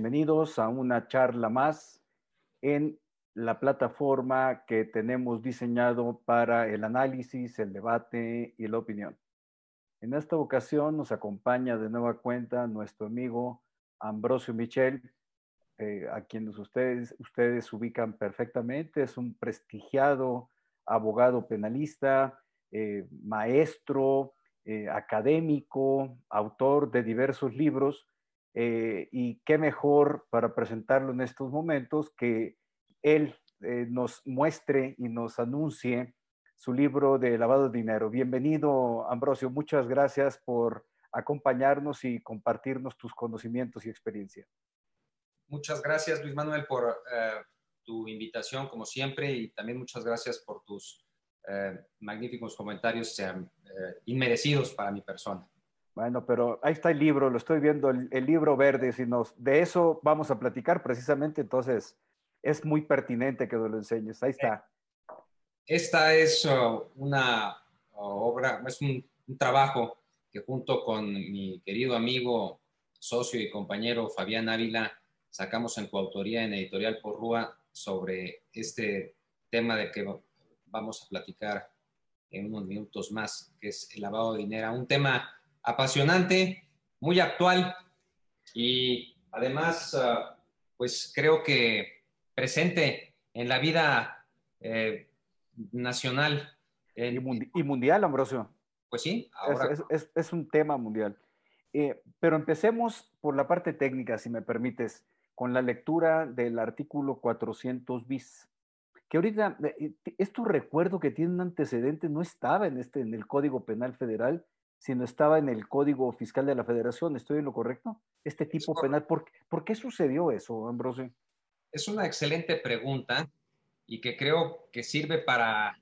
Bienvenidos a una charla más en la plataforma que tenemos diseñado para el análisis, el debate y la opinión. En esta ocasión nos acompaña de nueva cuenta nuestro amigo Ambrosio Michel, eh, a quienes ustedes, ubican perfectamente. Es un prestigiado abogado penalista, eh, maestro, eh, académico, autor de diversos libros eh, y qué mejor para presentarlo en estos momentos que él eh, nos muestre y nos anuncie su libro de lavado de dinero. Bienvenido, Ambrosio. Muchas gracias por acompañarnos y compartirnos tus conocimientos y experiencia. Muchas gracias, Luis Manuel, por eh, tu invitación, como siempre, y también muchas gracias por tus magníficos comentarios inmerecidos para mi persona. Bueno, pero ahí está el libro, lo estoy viendo, el, libro verde, si nos, de eso vamos a platicar precisamente, entonces es muy pertinente que nos lo enseñes, ahí está. Esta es uh, una uh, obra, es un, trabajo que junto con mi querido amigo, socio y compañero Fabián Ávila sacamos en coautoría en Editorial Porrúa sobre este tema de que vamos a platicar en unos minutos más, que es el lavado de dinero, un tema apasionante, muy actual y además, ah, pues creo que presente en la vida eh, nacional. y, mundial, Ambrosio. Pues sí, ahora... es, un tema mundial. Eh, pero empecemos por la parte técnica, si me permites, con la lectura del artículo 400 bis, que ahorita, eh, esto recuerdo que tiene un antecedente, no estaba en, este, en el Código Penal Federal, no estaba en el Código Fiscal de la Federación. ¿Estoy en lo correcto? Este tipo penal, ¿por, ¿por, qué sucedió eso, Ambrosio? Es una excelente pregunta y que creo que sirve para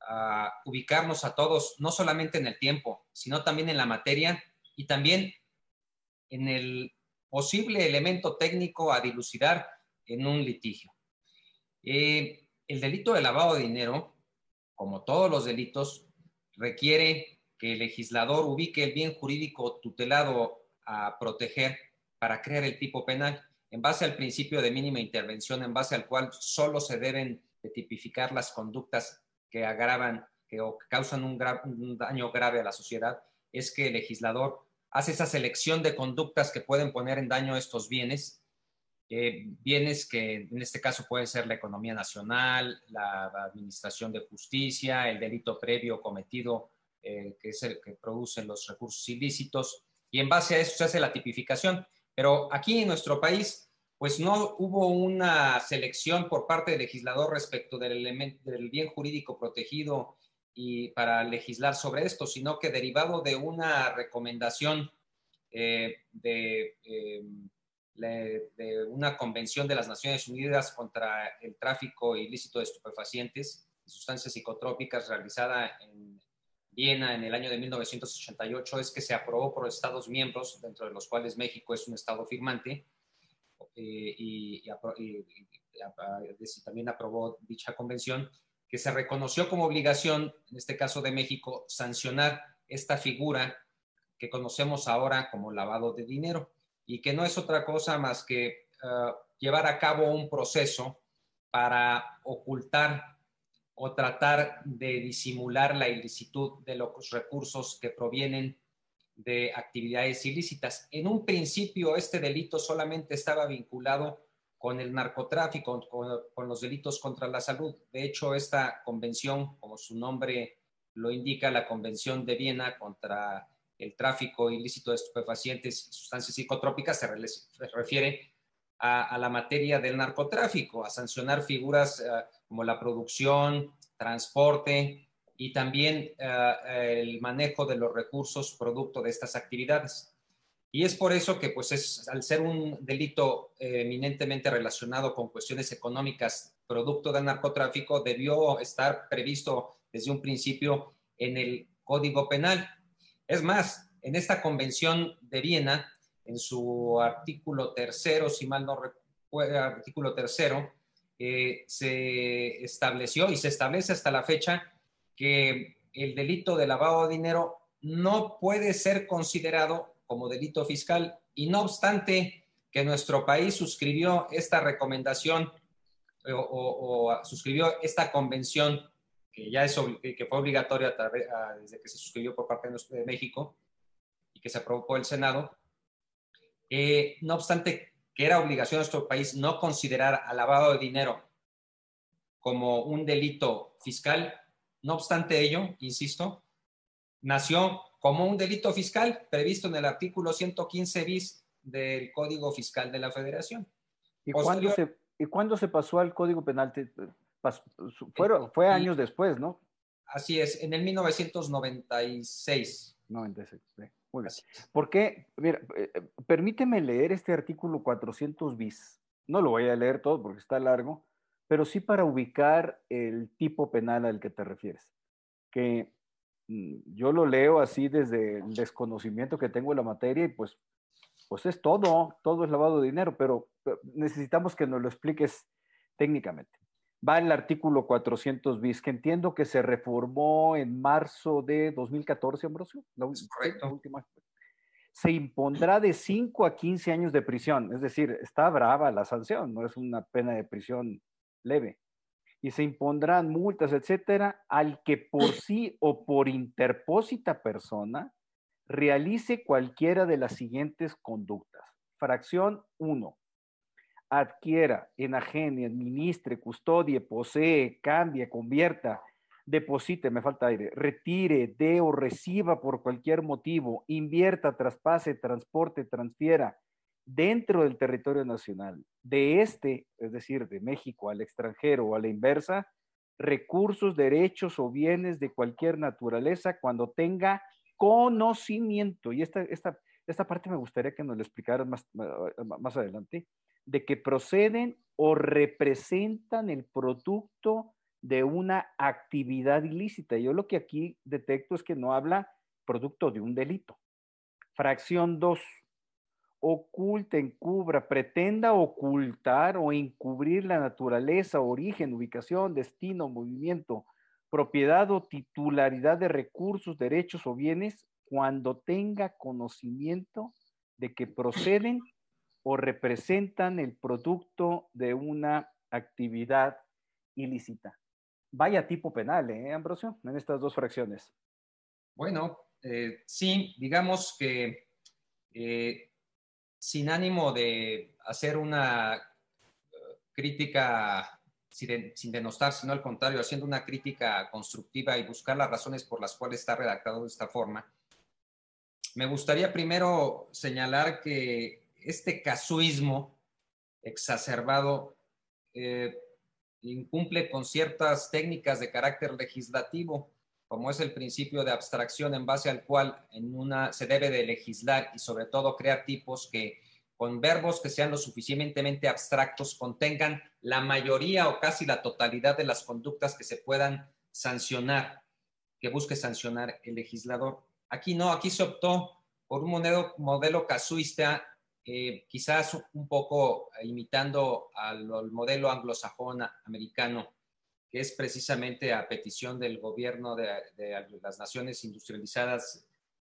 ah, ubicarnos a todos, no solamente en el tiempo, sino también en la materia y también en el posible elemento técnico a dilucidar en un litigio. Eh, el delito de lavado de dinero, como todos los delitos, requiere que el legislador ubique el bien jurídico tutelado a proteger para crear el tipo penal en base al principio de mínima intervención, en base al cual solo se deben de tipificar las conductas que agravan que, o causan un, daño grave a la sociedad, es que el legislador hace esa selección de conductas que pueden poner en daño estos bienes, eh, bienes que en este caso pueden ser la economía nacional, la administración de justicia, el delito previo cometido eh, que es el que produce los recursos ilícitos, y en base a eso se hace la tipificación. Pero aquí en nuestro país, pues no hubo una selección por parte del legislador respecto del, elemento, del bien jurídico protegido y para legislar sobre esto, sino que derivado de una recomendación eh, de, eh, de, una convención de las Naciones Unidas contra el tráfico ilícito de estupefacientes y sustancias psicotrópicas realizada en Viena en el año de 1988 es que se aprobó por Estados miembros, dentro de los cuales México es un Estado firmante, eh, y, también aprobó dicha convención, que se reconoció como obligación, en este caso de México, sancionar esta figura que conocemos ahora como lavado de dinero y que no es otra cosa más que ah, llevar a cabo un proceso para ocultar o tratar de disimular la ilicitud de los recursos que provienen de actividades ilícitas. En un principio, este delito solamente estaba vinculado con el narcotráfico, con, los delitos contra la salud. De hecho, esta convención, como su nombre lo indica, la Convención de Viena contra el tráfico ilícito de estupefacientes y sustancias psicotrópicas, se, refiere a, la materia del narcotráfico, a sancionar figuras eh, como la producción, transporte y también eh, el manejo de los recursos producto de estas actividades. Y es por eso que, pues, es, al ser un delito eh, eminentemente relacionado con cuestiones económicas producto del narcotráfico, debió estar previsto desde un principio en el Código Penal. Es más, en esta Convención de Viena, en su artículo tercero, si mal no recuerdo, artículo tercero, eh, se estableció y se establece hasta la fecha que el delito de lavado de dinero no puede ser considerado como delito fiscal y no obstante que nuestro país suscribió esta recomendación o, suscribió esta convención que ya es que fue obligatoria desde que se suscribió por parte de México y que se aprobó por el Senado. Eh, no obstante que era obligación de nuestro país no considerar al lavado de dinero como un delito fiscal, no obstante ello, insisto, nació como un delito fiscal previsto en el artículo 115 bis del Código Fiscal de la Federación. ¿Y, cuándo, se, ¿y cuándo se pasó al Código Penal? fue años después, ¿no? Así es, en el 1996. 96, muy bien. Mira, eh, eh, permíteme leer este artículo 400 bis. No lo voy a leer todo porque está largo, pero sí para ubicar el tipo penal al que te refieres. Que mm, yo lo leo así desde el desconocimiento que tengo de la materia y pues, pues es todo, todo es lavado de dinero, pero necesitamos que nos lo expliques técnicamente va el artículo 400 bis, que entiendo que se reformó en marzo de 2014, Ambrosio. Correcto. Se impondrá de 5 a 15 años de prisión, es decir, está brava la sanción, no es una pena de prisión leve. Y se impondrán multas, etcétera, al que por sí o por interpósita persona realice cualquiera de las siguientes conductas. Fracción 1 adquiera, enajene, administre, custodie, posee, cambie, convierta, deposite, me falta aire, retire, dé o reciba por cualquier motivo, invierta, traspase, transporte, transfiera dentro del territorio nacional, de este, es decir, de México al extranjero o a la inversa, recursos, derechos o bienes de cualquier naturaleza cuando tenga conocimiento. Y esta, esta, esta parte me gustaría que nos lo explicaran más, más adelante de que proceden o representan el producto de una actividad ilícita. Yo lo que aquí detecto es que no habla producto de un delito. Fracción 2. Oculta, encubra, pretenda ocultar o encubrir la naturaleza, origen, ubicación, destino, movimiento, propiedad o titularidad de recursos, derechos o bienes cuando tenga conocimiento de que proceden o representan el producto de una actividad ilícita. Vaya tipo penal, ¿eh, Ambrosio? En estas dos fracciones. Bueno, eh, sí, digamos que eh, sin ánimo de hacer una eh, crítica sin, denostar, sino al contrario, haciendo una crítica constructiva y buscar las razones por las cuales está redactado de esta forma, me gustaría primero señalar que este casuismo exacerbado eh, incumple con ciertas técnicas de carácter legislativo, como es el principio de abstracción en base al cual en una se debe de legislar y sobre todo crear tipos que con verbos que sean lo suficientemente abstractos contengan la mayoría o casi la totalidad de las conductas que se puedan sancionar, que busque sancionar el legislador. Aquí no, aquí se optó por un modelo, modelo casuista eh, quizás un poco imitando al, modelo anglosajón americano, que es precisamente a petición del gobierno de, las naciones industrializadas,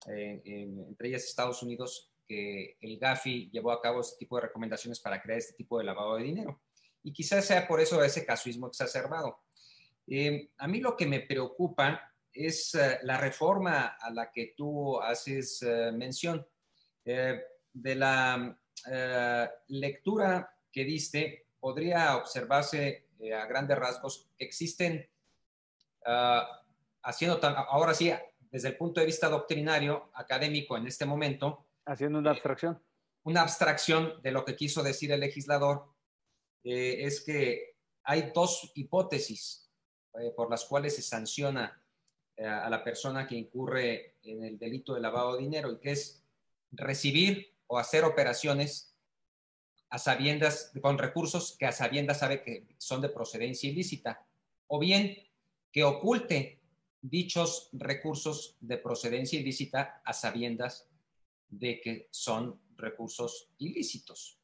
eh, entre ellas Estados Unidos, que el GAFI llevó a cabo este tipo de recomendaciones para crear este tipo de lavado de dinero. Y quizás sea por eso ese casuismo exacerbado. Eh, a mí lo que me preocupa es la reforma a la que tú haces mención de la eh, lectura que diste, podría observarse eh, a grandes rasgos que existen, ah, haciendo ahora sí, desde el punto de vista doctrinario, académico en este momento. Haciendo una abstracción. una abstracción de lo que quiso decir el legislador, eh, es que hay dos hipótesis por las cuales se sanciona a la persona que incurre en el delito de lavado de dinero, y que es recibir o hacer operaciones a sabiendas, con recursos que a sabiendas sabe que son de procedencia ilícita, o bien que oculte dichos recursos de procedencia ilícita a sabiendas de que son recursos ilícitos.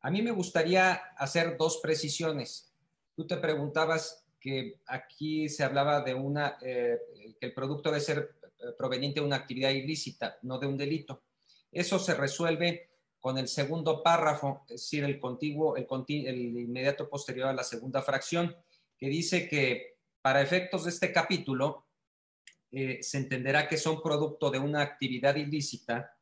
A mí me gustaría hacer dos precisiones. Tú te preguntabas que aquí se hablaba de una, eh, que el producto debe ser eh, proveniente de una actividad ilícita, no de un delito. Eso se resuelve con el segundo párrafo, es decir, el contiguo, el, inmediato posterior a la segunda fracción, que dice que para efectos de este capítulo eh, se entenderá que son producto de una actividad ilícita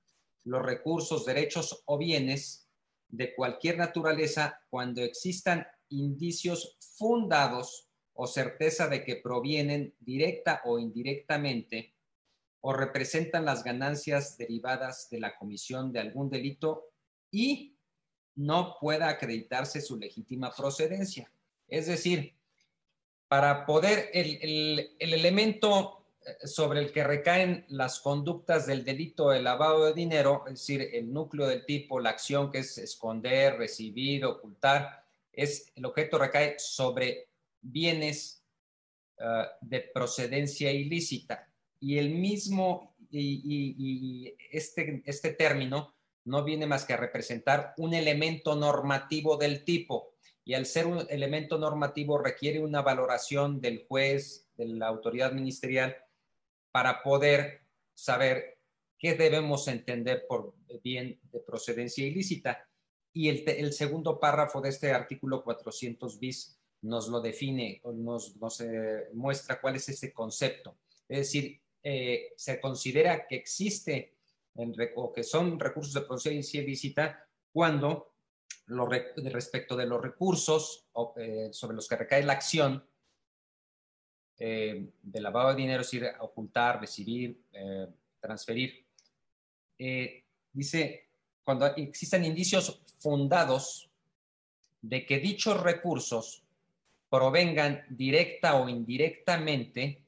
los recursos, derechos o bienes de cualquier naturaleza cuando existan indicios fundados o certeza de que provienen directa o indirectamente o representan las ganancias derivadas de la comisión de algún delito y no pueda acreditarse su legítima procedencia. Es decir, para poder, el, elemento eh, sobre el que recaen las conductas del delito de lavado de dinero, es decir, el núcleo del tipo, la acción que es esconder, recibir, ocultar, es el objeto recae sobre bienes eh, de procedencia ilícita. Y el mismo, y, este, este término no viene más que a representar un elemento normativo del tipo. Y al ser un elemento normativo requiere una valoración del juez, de la autoridad ministerial, para poder saber qué debemos entender por bien de procedencia ilícita. Y el, el segundo párrafo de este artículo 400 bis nos lo define nos, nos eh, muestra cuál es ese concepto. Es decir, eh, se considera que existe o que son recursos de procedencia ilícita cuando lo, respecto de los recursos eh, sobre los que recae la acción de lavado de dinero, es decir, ocultar, recibir, transferir, dice, cuando existen indicios fundados de que dichos recursos provengan directa o indirectamente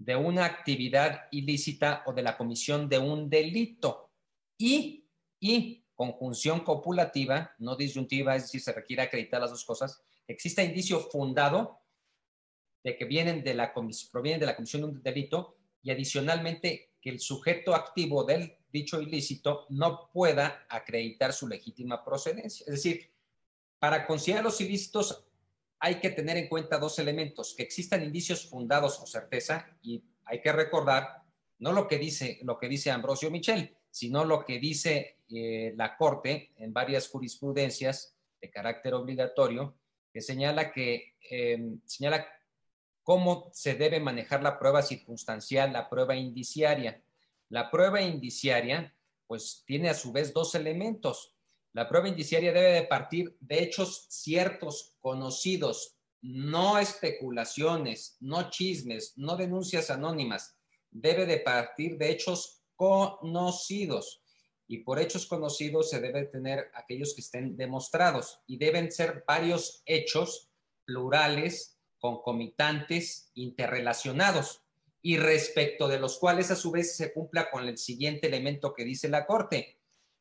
de una actividad ilícita o de la comisión de un delito y, y conjunción copulativa, no disyuntiva, es decir, se requiere acreditar las dos cosas, exista indicio fundado de que vienen de la provienen de la comisión de un delito y adicionalmente que el sujeto activo del dicho ilícito no pueda acreditar su legítima procedencia. Es decir, para considerar los ilícitos hay que tener en cuenta dos elementos, que existan indicios fundados o certeza, y hay que recordar no lo que dice, lo que dice Ambrosio Michel, sino lo que dice eh, la Corte en varias jurisprudencias de carácter obligatorio, que señala que em, señala cómo se debe manejar la prueba circunstancial, la prueba indiciaria. La prueba indiciaria, pues tiene a su vez dos elementos. La prueba indiciaria debe de partir de hechos ciertos, conocidos, no especulaciones, no chismes, no denuncias anónimas. Debe de partir de hechos conocidos. Y por hechos conocidos se debe tener aquellos que estén demostrados. Y deben ser varios hechos plurales, concomitantes, interrelacionados. Y respecto de los cuales a su vez se cumpla con el siguiente elemento que dice la Corte,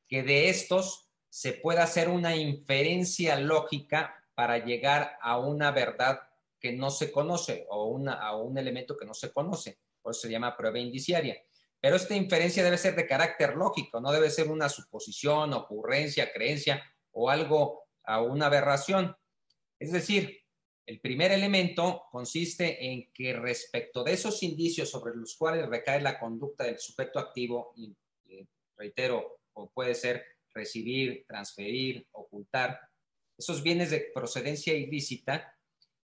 que de estos se puede hacer una inferencia lógica para llegar a una verdad que no se conoce o a un elemento que no se conoce. Por eso se llama prueba indiciaria. Pero esta inferencia debe ser de carácter lógico, no debe ser una suposición, ocurrencia, creencia o algo a una aberración. Es decir, el primer elemento consiste en que respecto de esos indicios sobre los cuales recae la conducta del sujeto activo, y reitero, o puede ser recibir, transferir, ocultar, esos bienes de procedencia ilícita,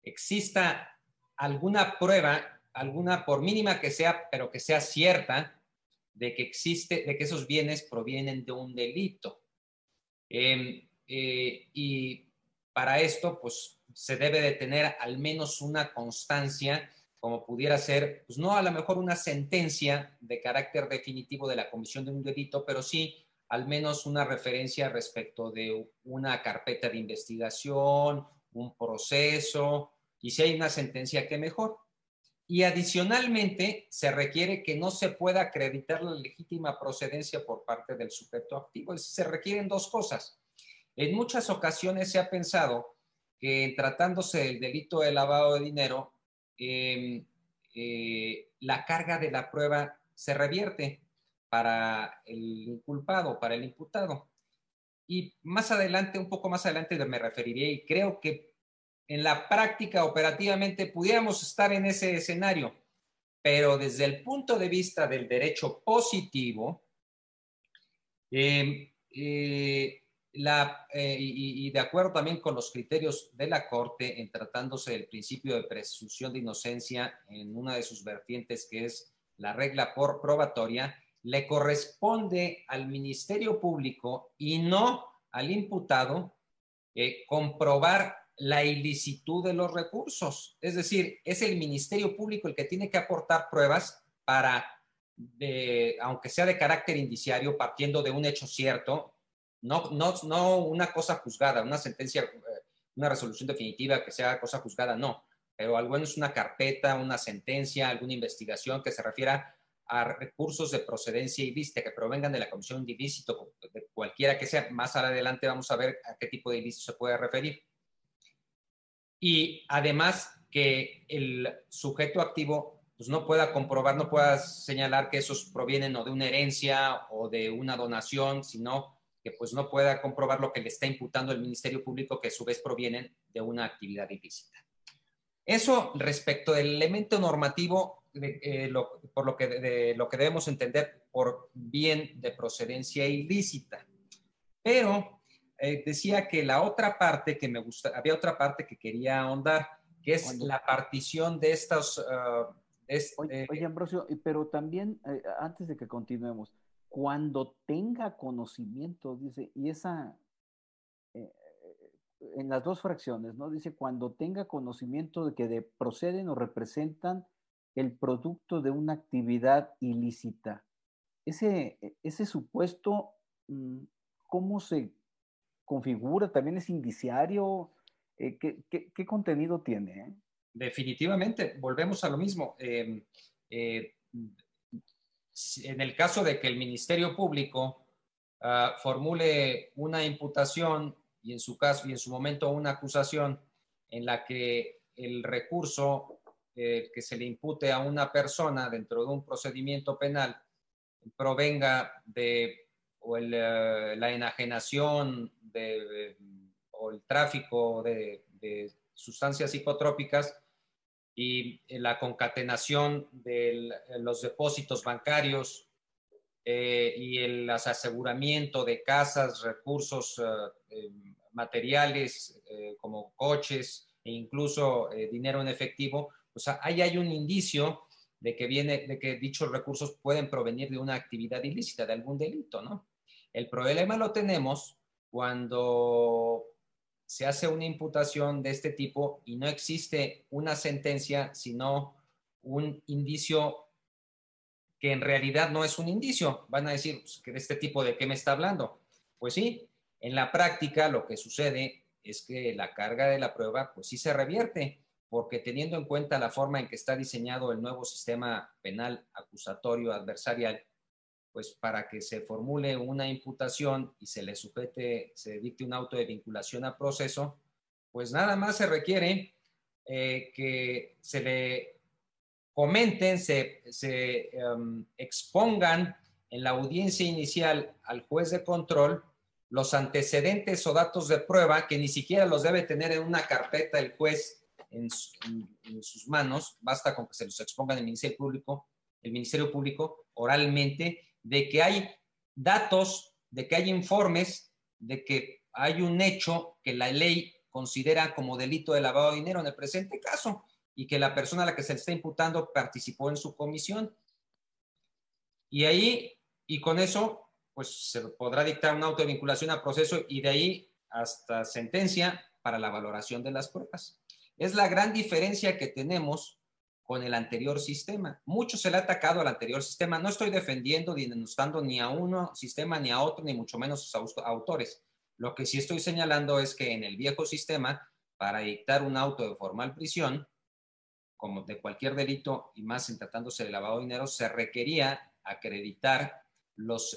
exista alguna prueba, alguna por mínima que sea, pero que sea cierta, de que existe, de que esos bienes provienen de un delito. Em, eh, y para esto, pues se debe de tener al menos una constancia, como pudiera ser, pues no a lo mejor una sentencia de carácter definitivo de la comisión de un delito, pero sí al menos una referencia respecto de una carpeta de investigación, un proceso, y si hay una sentencia, que mejor. Y adicionalmente, se requiere que no se pueda acreditar la legítima procedencia por parte del sujeto activo. Se requieren dos cosas. En muchas ocasiones se ha pensado que tratándose del delito de lavado de dinero, em, eh, la carga de la prueba se revierte para el inculpado, para el imputado. Y más adelante, un poco más adelante me referiré y creo que en la práctica operativamente pudiéramos estar en ese escenario, pero desde el punto de vista del derecho positivo, em, eh, la, eh, y, de acuerdo también con los criterios de la Corte en tratándose del principio de presunción de inocencia en una de sus vertientes que es la regla por probatoria, le corresponde al Ministerio Público y no al imputado eh, comprobar la ilicitud de los recursos. Es decir, es el Ministerio Público el que tiene que aportar pruebas para, aunque sea de carácter indiciario, partiendo de un hecho cierto, no, no, no una cosa juzgada, una sentencia, eh, una resolución definitiva que sea cosa juzgada, no, pero al menos una carpeta, una sentencia, alguna investigación que se refiera a recursos de procedencia ilícita que provengan de la comisión de ilícito, de cualquiera que sea. Más adelante vamos a ver a qué tipo de ilícito se puede referir. Y además que el sujeto activo pues, no pueda comprobar, no pueda señalar que esos provienen o de una herencia o de una donación, sino que pues no pueda comprobar lo que le está imputando el Ministerio Público, que a su vez provienen de una actividad ilícita. Eso respecto del elemento normativo, eh, por lo que, de, lo que debemos entender por bien de procedencia ilícita. Pero eh, decía que la otra parte que me gusta, había otra parte que quería ahondar, que es la partición de estos... Uh, oye, Ambrosio, pero también, eh, antes de que continuemos, cuando tenga conocimiento, dice, y esa, eh, en las dos fracciones, ¿no? Dice, cuando tenga conocimiento de que de, proceden o representan el producto de una actividad ilícita. Ese, e, ese supuesto, mm, ¿cómo se configura? ¿También es indiciario? Eh, ¿qué, qué, contenido tiene? Definitivamente, volvemos a lo mismo. Em, eh, en el caso de que el Ministerio Público ah, formule una imputación y en su caso y en su momento una acusación en la que el recurso eh, que se le impute a una persona dentro de un procedimiento penal provenga de o eh, la enajenación de, o el tráfico de, de sustancias psicotrópicas, y la concatenación de los depósitos bancarios eh, y el aseguramiento de casas, recursos eh, eh, materiales como coches e incluso dinero en efectivo, sea, ahí hay un indicio de que viene, de que dichos recursos pueden provenir de una actividad ilícita, de algún delito, ¿no? El problema lo tenemos cuando se hace una imputación de este tipo y no existe una sentencia, sino un indicio que en realidad no es un indicio. Van a decir, pues, que de este tipo de qué me está hablando. Pues sí, en la práctica lo que sucede es que la carga de la prueba, pues sí se revierte, porque teniendo en cuenta la forma en que está diseñado el nuevo sistema penal acusatorio adversarial, pues para que se formule una imputación y se le sujete, se dicte un auto de vinculación a proceso, pues nada más se requiere eh, que se le comenten, se, em, expongan en la audiencia inicial al juez de control los antecedentes o datos de prueba que ni siquiera los debe tener en una carpeta el juez en, sus manos, basta con que se los expongan el Ministerio Público, el Ministerio Público oralmente de que hay datos, de que hay informes, de que hay un hecho que la ley considera como delito de lavado de dinero en el presente caso y que la persona a la que se le está imputando participó en su comisión. Y ahí, y con eso, pues se podrá dictar un auto de vinculación a proceso y de ahí hasta sentencia para la valoración de las pruebas. Es la gran diferencia que tenemos con el anterior sistema. Mucho se le ha atacado al anterior sistema. No estoy defendiendo ni denostando ni a uno sistema ni a otro, ni mucho menos a sus autores. Lo que sí estoy señalando es que en el viejo sistema, para dictar un auto de formal prisión, como de cualquier delito y más en tratándose de lavado de dinero, se requería acreditar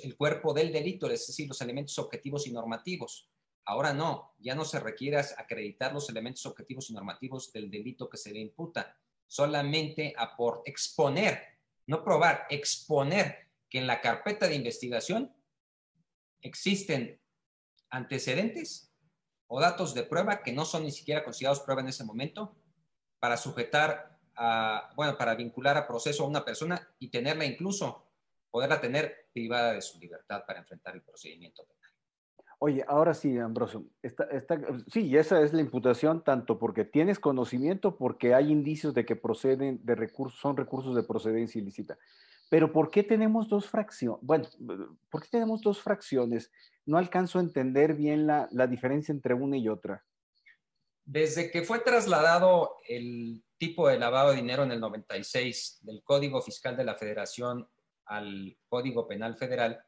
el cuerpo del delito, es decir, los elementos objetivos y normativos. Ahora no, ya no se requiere acreditar los elementos objetivos y normativos del delito que se le imputa solamente a por exponer, no probar, exponer que en la carpeta de investigación existen antecedentes o datos de prueba que no son ni siquiera considerados prueba en ese momento para sujetar a, bueno, para vincular a proceso a una persona y tenerla incluso, poderla tener privada de su libertad para enfrentar el procedimiento penal. Oye, ahora sí, Ambrosio, está, sí, esa es la imputación tanto porque tienes conocimiento, porque hay indicios de que proceden de recursos, son recursos de procedencia ilícita. Pero ¿por qué tenemos dos fracciones? Bueno, ¿por qué tenemos dos fracciones? No alcanzo a entender bien la, la diferencia entre una y otra. Desde que fue trasladado el tipo de lavado de dinero en el 96 del Código Fiscal de la Federación al Código Penal Federal,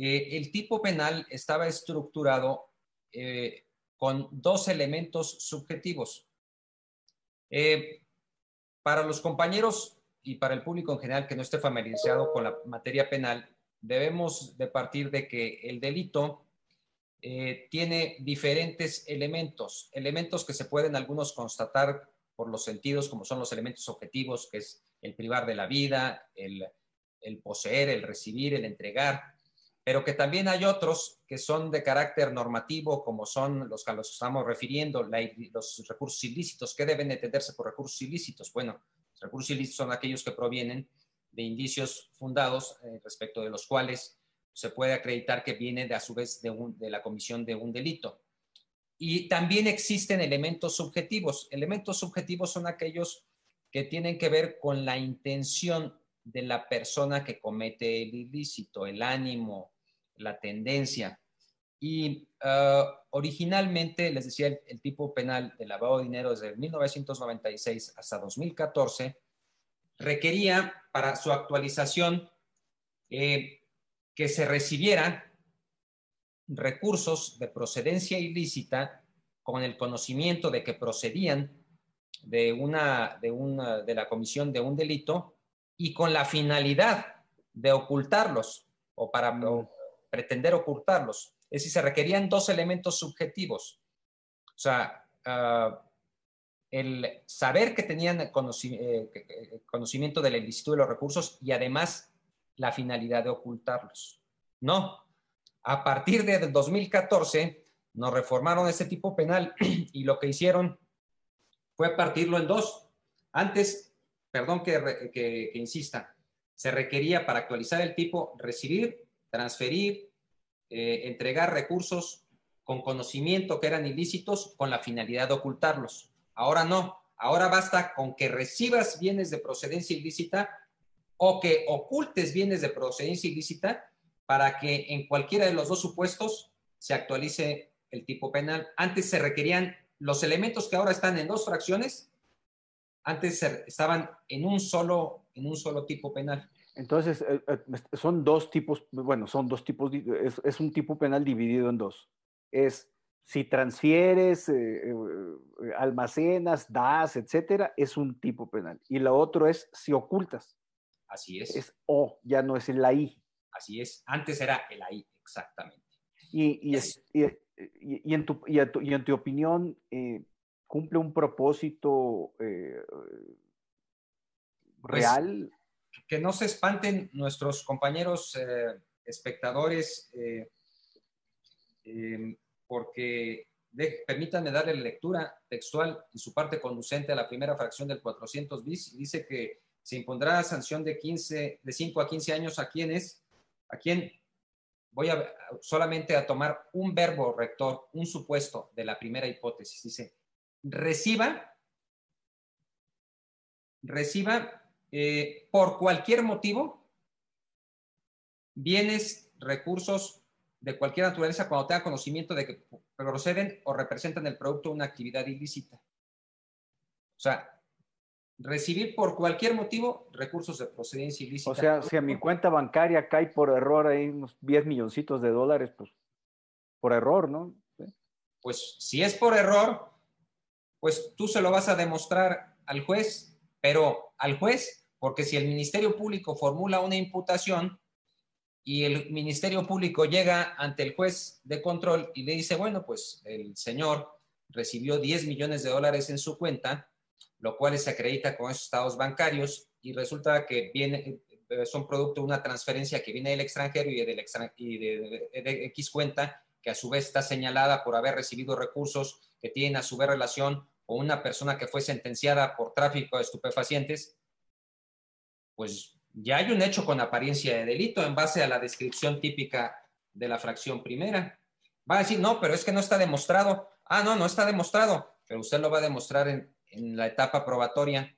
eh, el tipo penal estaba estructurado eh, con dos elementos subjetivos. Eh, para los compañeros y para el público en general que no esté familiarizado con la materia penal, debemos de partir de que el delito tiene diferentes elementos, elementos que se pueden algunos constatar por los sentidos, como son los elementos objetivos, que es el privar de la vida, el, el poseer, el recibir, el entregar, pero que también hay otros que son de carácter normativo, como son los que los estamos refiriendo, los recursos ilícitos. ¿Qué deben entenderse por recursos ilícitos? Bueno, los recursos ilícitos son aquellos que provienen de indicios fundados eh, respecto de los cuales se puede acreditar que viene de, a su vez de, de la comisión de un delito. Y también existen elementos subjetivos. Elementos subjetivos son aquellos que tienen que ver con la intención de la persona que comete el ilícito, el ánimo, la tendencia. Y ah, originalmente, les decía, el, tipo penal de lavado de dinero desde 1996 hasta 2014 requería para su actualización eh, que se recibieran recursos de procedencia ilícita con el conocimiento de que procedían de, una, de, de la comisión de un delito y con la finalidad de ocultarlos o para, pretender ocultarlos. Es decir, se requerían dos elementos subjetivos. O sea, ah, el saber que tenían eh, conocimiento del ilícito de los recursos y además la finalidad de ocultarlos. No. A partir de 2014 nos reformaron ese tipo penal y lo que hicieron fue partirlo en dos. Antes, perdón que insista, se requería para actualizar el tipo recibir transferir, eh, entregar recursos con conocimiento que eran ilícitos con la finalidad de ocultarlos. Ahora no, ahora basta con que recibas bienes de procedencia ilícita o que ocultes bienes de procedencia ilícita para que en cualquiera de los dos supuestos se actualice el tipo penal. Antes se requerían los elementos que ahora están en dos fracciones, antes estaban en un solo, en un solo tipo penal. Entonces, eh, eh, son dos tipos, bueno, son dos tipos, es, un tipo penal dividido en dos. Es si transfieres, eh, almacenas, das, etcétera, es un tipo penal. Y lo otro es si ocultas. Así es. Es O, ya no es el I. Así es. Antes era el I, exactamente. Y, y, en, tu, y, en tu opinión, ¿cumple un propósito pues real? Que no se espanten nuestros compañeros eh, espectadores, eh, em, porque permítanme darle lectura textual en su parte conducente a la primera fracción del 400 bis. Dice que se impondrá sanción de, 15, de 5 a 15 años a quienes, a quien voy a solamente a tomar un verbo rector, un supuesto de la primera hipótesis. Dice, reciba, reciba eh, por cualquier motivo, bienes, recursos de cualquier naturaleza cuando tenga conocimiento de que proceden o representan el producto de una actividad ilícita. O sea, recibir por cualquier motivo recursos de procedencia ilícita. O sea, si a mi cuenta bancaria cae por error ahí unos 10 milloncitos de dólares, pues por error, ¿no? Pues si es por error, pues tú se lo vas a demostrar al juez, pero al juez porque si el Ministerio Público formula una imputación y el Ministerio Público llega ante el juez de control y le dice, bueno, pues el señor recibió 10 millones de dólares en su cuenta, lo cual se acredita con estados bancarios y resulta que viene, eh, son producto de una transferencia que viene del extranjero y de, de X cuenta que a su vez está señalada por haber recibido recursos que tienen a su vez relación con una persona que fue sentenciada por tráfico de estupefacientes, pues ya hay un hecho con apariencia de delito en base a la descripción típica de la fracción primera. Va a decir, no, pero es que no está demostrado. Ah, no, no está demostrado, pero usted lo va a demostrar en, en la etapa probatoria,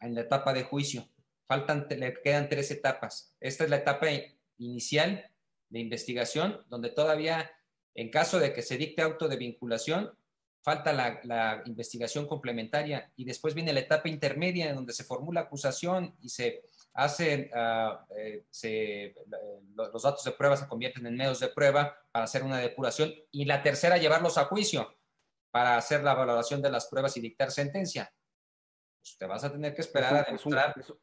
en la etapa de juicio. Faltan, le quedan tres etapas. Esta es la etapa inicial de investigación, donde todavía, en caso de que se dicte auto de vinculación, falta la, investigación complementaria y después viene la etapa intermedia en donde se formula acusación y se hace, ah, eh, se, los datos de prueba se convierten en medios de prueba para hacer una depuración y la tercera llevarlos a juicio para hacer la valoración de las pruebas y dictar sentencia. Pues te vas a tener que esperar a demostrar. Es un,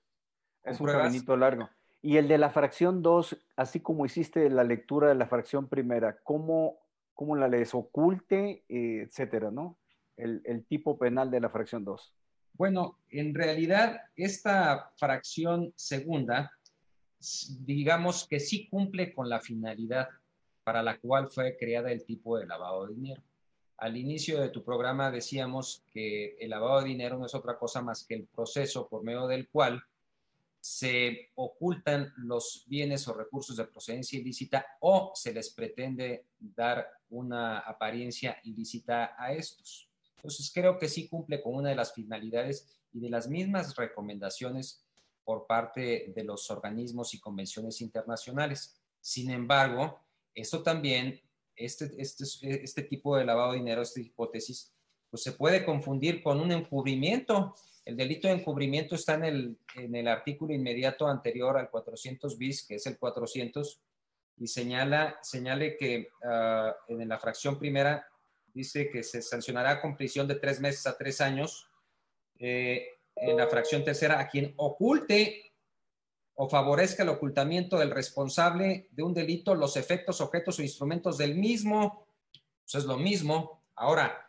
es un largo. Y el de la fracción 2, así como hiciste la lectura de la fracción primera, ¿cómo, cómo la les oculte, eh, etcétera, ¿no? El, el, tipo penal de la fracción 2. Bueno, en realidad, esta fracción segunda, digamos que sí cumple con la finalidad para la cual fue creada el tipo de lavado de dinero. Al inicio de tu programa decíamos que el lavado de dinero no es otra cosa más que el proceso por medio del cual se ocultan los bienes o recursos de procedencia ilícita o se les pretende dar una apariencia ilícita a estos. Entonces, creo que sí cumple con una de las finalidades y de las mismas recomendaciones por parte de los organismos y convenciones internacionales. Sin embargo, esto también, este, este, este tipo de lavado de dinero, esta hipótesis, pues se puede confundir con un encubrimiento el delito de encubrimiento está en el, en el artículo inmediato anterior al 400 bis, que es el 400, y señala, señale que ah, en la fracción primera dice que se sancionará con prisión de tres meses a tres años. Eh, en la fracción tercera, a quien oculte o favorezca el ocultamiento del responsable de un delito, los efectos, objetos o instrumentos del mismo. Pues es lo mismo. Ahora,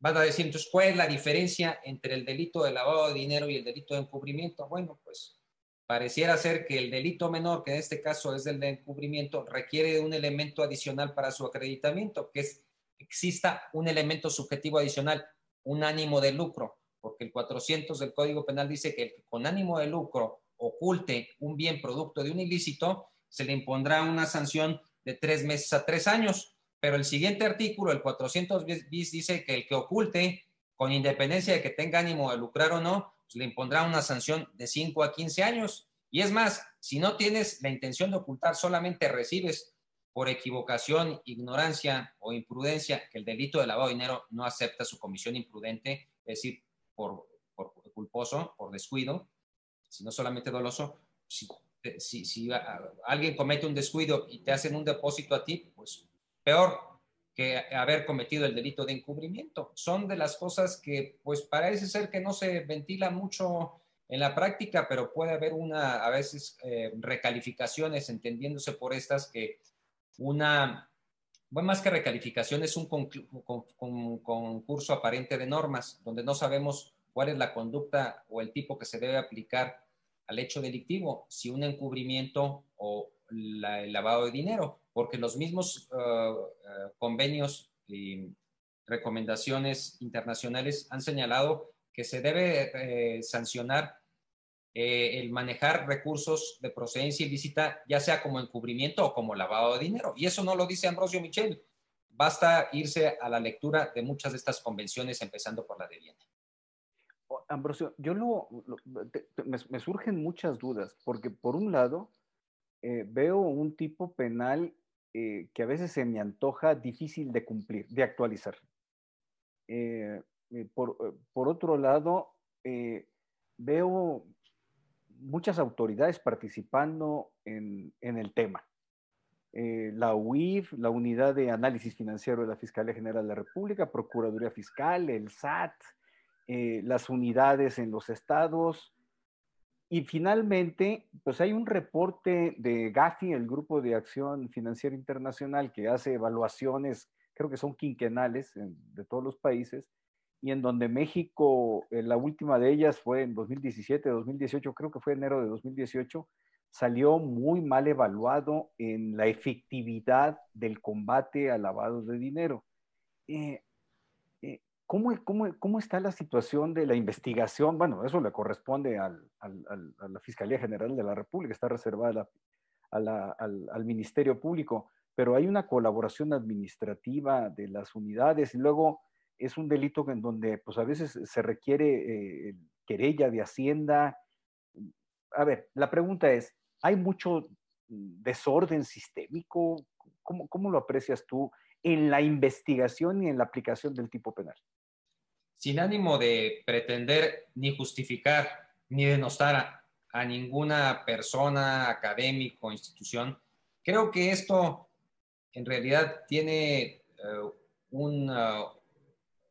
Van a decir, entonces, ¿cuál es la diferencia entre el delito de lavado de dinero y el delito de encubrimiento? Bueno, pues pareciera ser que el delito menor, que en este caso es el de encubrimiento, requiere un elemento adicional para su acreditamiento, que es exista un elemento subjetivo adicional, un ánimo de lucro, porque el 400 del Código Penal dice que el que con ánimo de lucro oculte un bien producto de un ilícito, se le impondrá una sanción de tres meses a tres años. Pero el siguiente artículo, el 400 bis, dice que el que oculte, con independencia de que tenga ánimo de lucrar o no, pues le impondrá una sanción de 5 a 15 años. Y es más, si no tienes la intención de ocultar, solamente recibes por equivocación, ignorancia o imprudencia, que el delito de lavado de dinero no acepta su comisión imprudente, es decir, por, culposo, por descuido, sino solamente doloso. Si, si, si alguien comete un descuido y te hacen un depósito a ti, pues peor que haber cometido el delito de encubrimiento. Son de las cosas que pues parece ser que no se ventila mucho en la práctica, pero puede haber una, a veces, eh, recalificaciones, entendiéndose por estas que una, bueno, más que recalificación, es un concurso aparente de normas, donde no sabemos cuál es la conducta o el tipo que se debe aplicar al hecho delictivo, si un encubrimiento o el lavado de dinero porque los mismos uh, uh, convenios y recomendaciones internacionales han señalado que se debe eh, sancionar eh, el manejar recursos de procedencia ilícita, ya sea como encubrimiento o como lavado de dinero. Y eso no lo dice Ambrosio Michel. Basta irse a la lectura de muchas de estas convenciones, empezando por la de Viena. Ambrosio, yo lo, me, surgen muchas dudas, porque por un lado, eh, veo un tipo penal eh, que a veces se me antoja difícil de cumplir, de actualizar. Eh, eh, por, otro lado, veo muchas autoridades participando en, el tema. la UIF, la Unidad de Análisis Financiero de la Fiscalía General de la República, Procuraduría Fiscal, el SAT, las unidades en los estados, y finalmente, pues hay un reporte de GAFI, el Grupo de Acción Financiera Internacional, que hace evaluaciones, creo que son quinquenales de todos los países, y en donde México, eh, la última de ellas fue en 2017, 2018, creo que fue enero de 2018, salió muy mal evaluado en la efectividad del combate a lavados de dinero. Eh, ¿Cómo, cómo, cómo está la situación de la investigación? Bueno, eso le corresponde al, al, a la Fiscalía General de la República, está reservada al, al, Ministerio Público, pero hay una colaboración administrativa de las unidades y luego es un delito en donde pues a veces se requiere eh, querella de Hacienda. A ver, la pregunta es, ¿hay mucho desorden sistémico? ¿Cómo, cómo lo aprecias tú en la investigación y en la aplicación del tipo penal? Sin ánimo de pretender ni justificar ni denostar a, a ninguna persona, académico, institución, creo que esto en realidad tiene eh, una,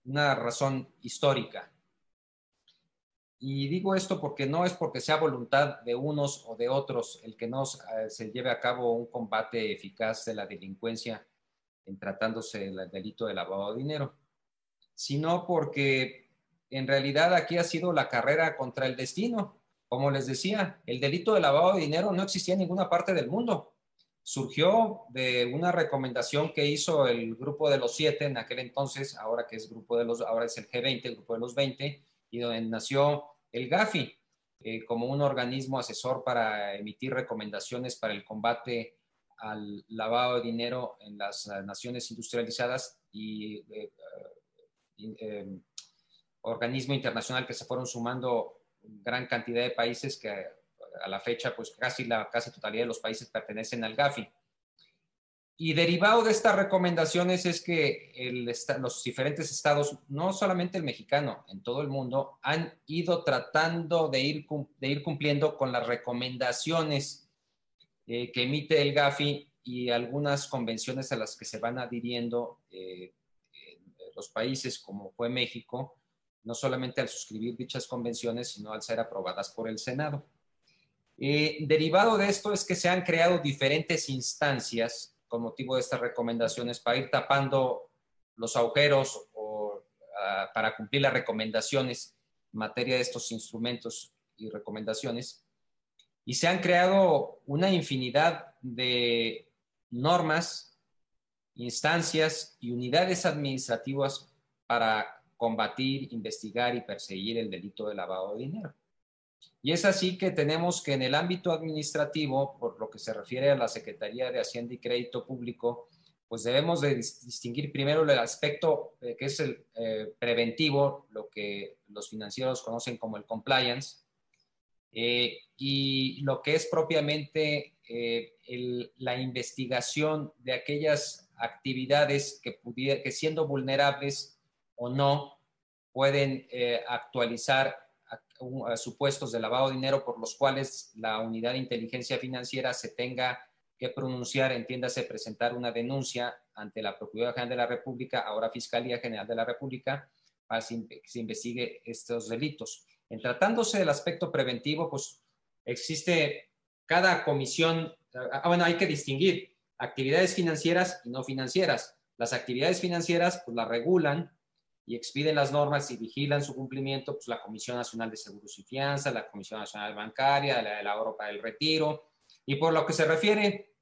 una razón histórica. Y digo esto porque no es porque sea voluntad de unos o de otros el que no eh, se lleve a cabo un combate eficaz de la delincuencia en tratándose del delito de lavado de dinero, sino porque en realidad aquí ha sido la carrera contra el destino. Como les decía, el delito de lavado de dinero no existía en ninguna parte del mundo surgió de una recomendación que hizo el grupo de los siete en aquel entonces, ahora que es grupo de los, ahora es el G20, el grupo de los 20, y donde nació el GAFI eh, como un organismo asesor para emitir recomendaciones para el combate al lavado de dinero en las naciones industrializadas y eh, organismo internacional que se fueron sumando gran cantidad de países que a la fecha, pues casi la casi totalidad de los países pertenecen al GAFI. Y derivado de estas recomendaciones es que los diferentes estados, no solamente el mexicano, en todo el mundo, han ido tratando de ir, de ir cumpliendo con las recomendaciones eh, que emite el GAFI y algunas convenciones a las que se van adhiriendo eh, los países, como fue México, no solamente al suscribir dichas convenciones, sino al ser aprobadas por el Senado. Eh, derivado de esto es que se han creado diferentes instancias con motivo de estas recomendaciones para ir tapando los agujeros o ah, para cumplir las recomendaciones en materia de estos instrumentos y recomendaciones. Y se han creado una infinidad de normas, instancias y unidades administrativas para combatir, investigar y perseguir el delito de lavado de dinero. Y es así que tenemos que en el ámbito administrativo, por lo que se refiere a la Secretaría de Hacienda y Crédito Público, pues debemos de distinguir primero el aspecto eh, que es el eh, preventivo, lo que los financieros conocen como el compliance, eh, y lo que es propiamente la investigación de aquellas actividades que, que siendo vulnerables o no pueden actualizar supuestos de lavado de dinero por los cuales la unidad de inteligencia financiera se tenga que pronunciar, entiéndase, presentar una denuncia ante la Procuraduría General de la República, ahora Fiscalía General de la República, para que se investigue estos delitos. En tratándose del aspecto preventivo, pues existe cada comisión, ah, bueno, hay que distinguir actividades financieras y no financieras. Las actividades financieras, pues las regulan y expiden las normas y vigilan su cumplimiento, pues la Comisión Nacional de Seguros y Fianza, la Comisión Nacional Bancaria, la del ahorro para el retiro. Y por lo que se refiere,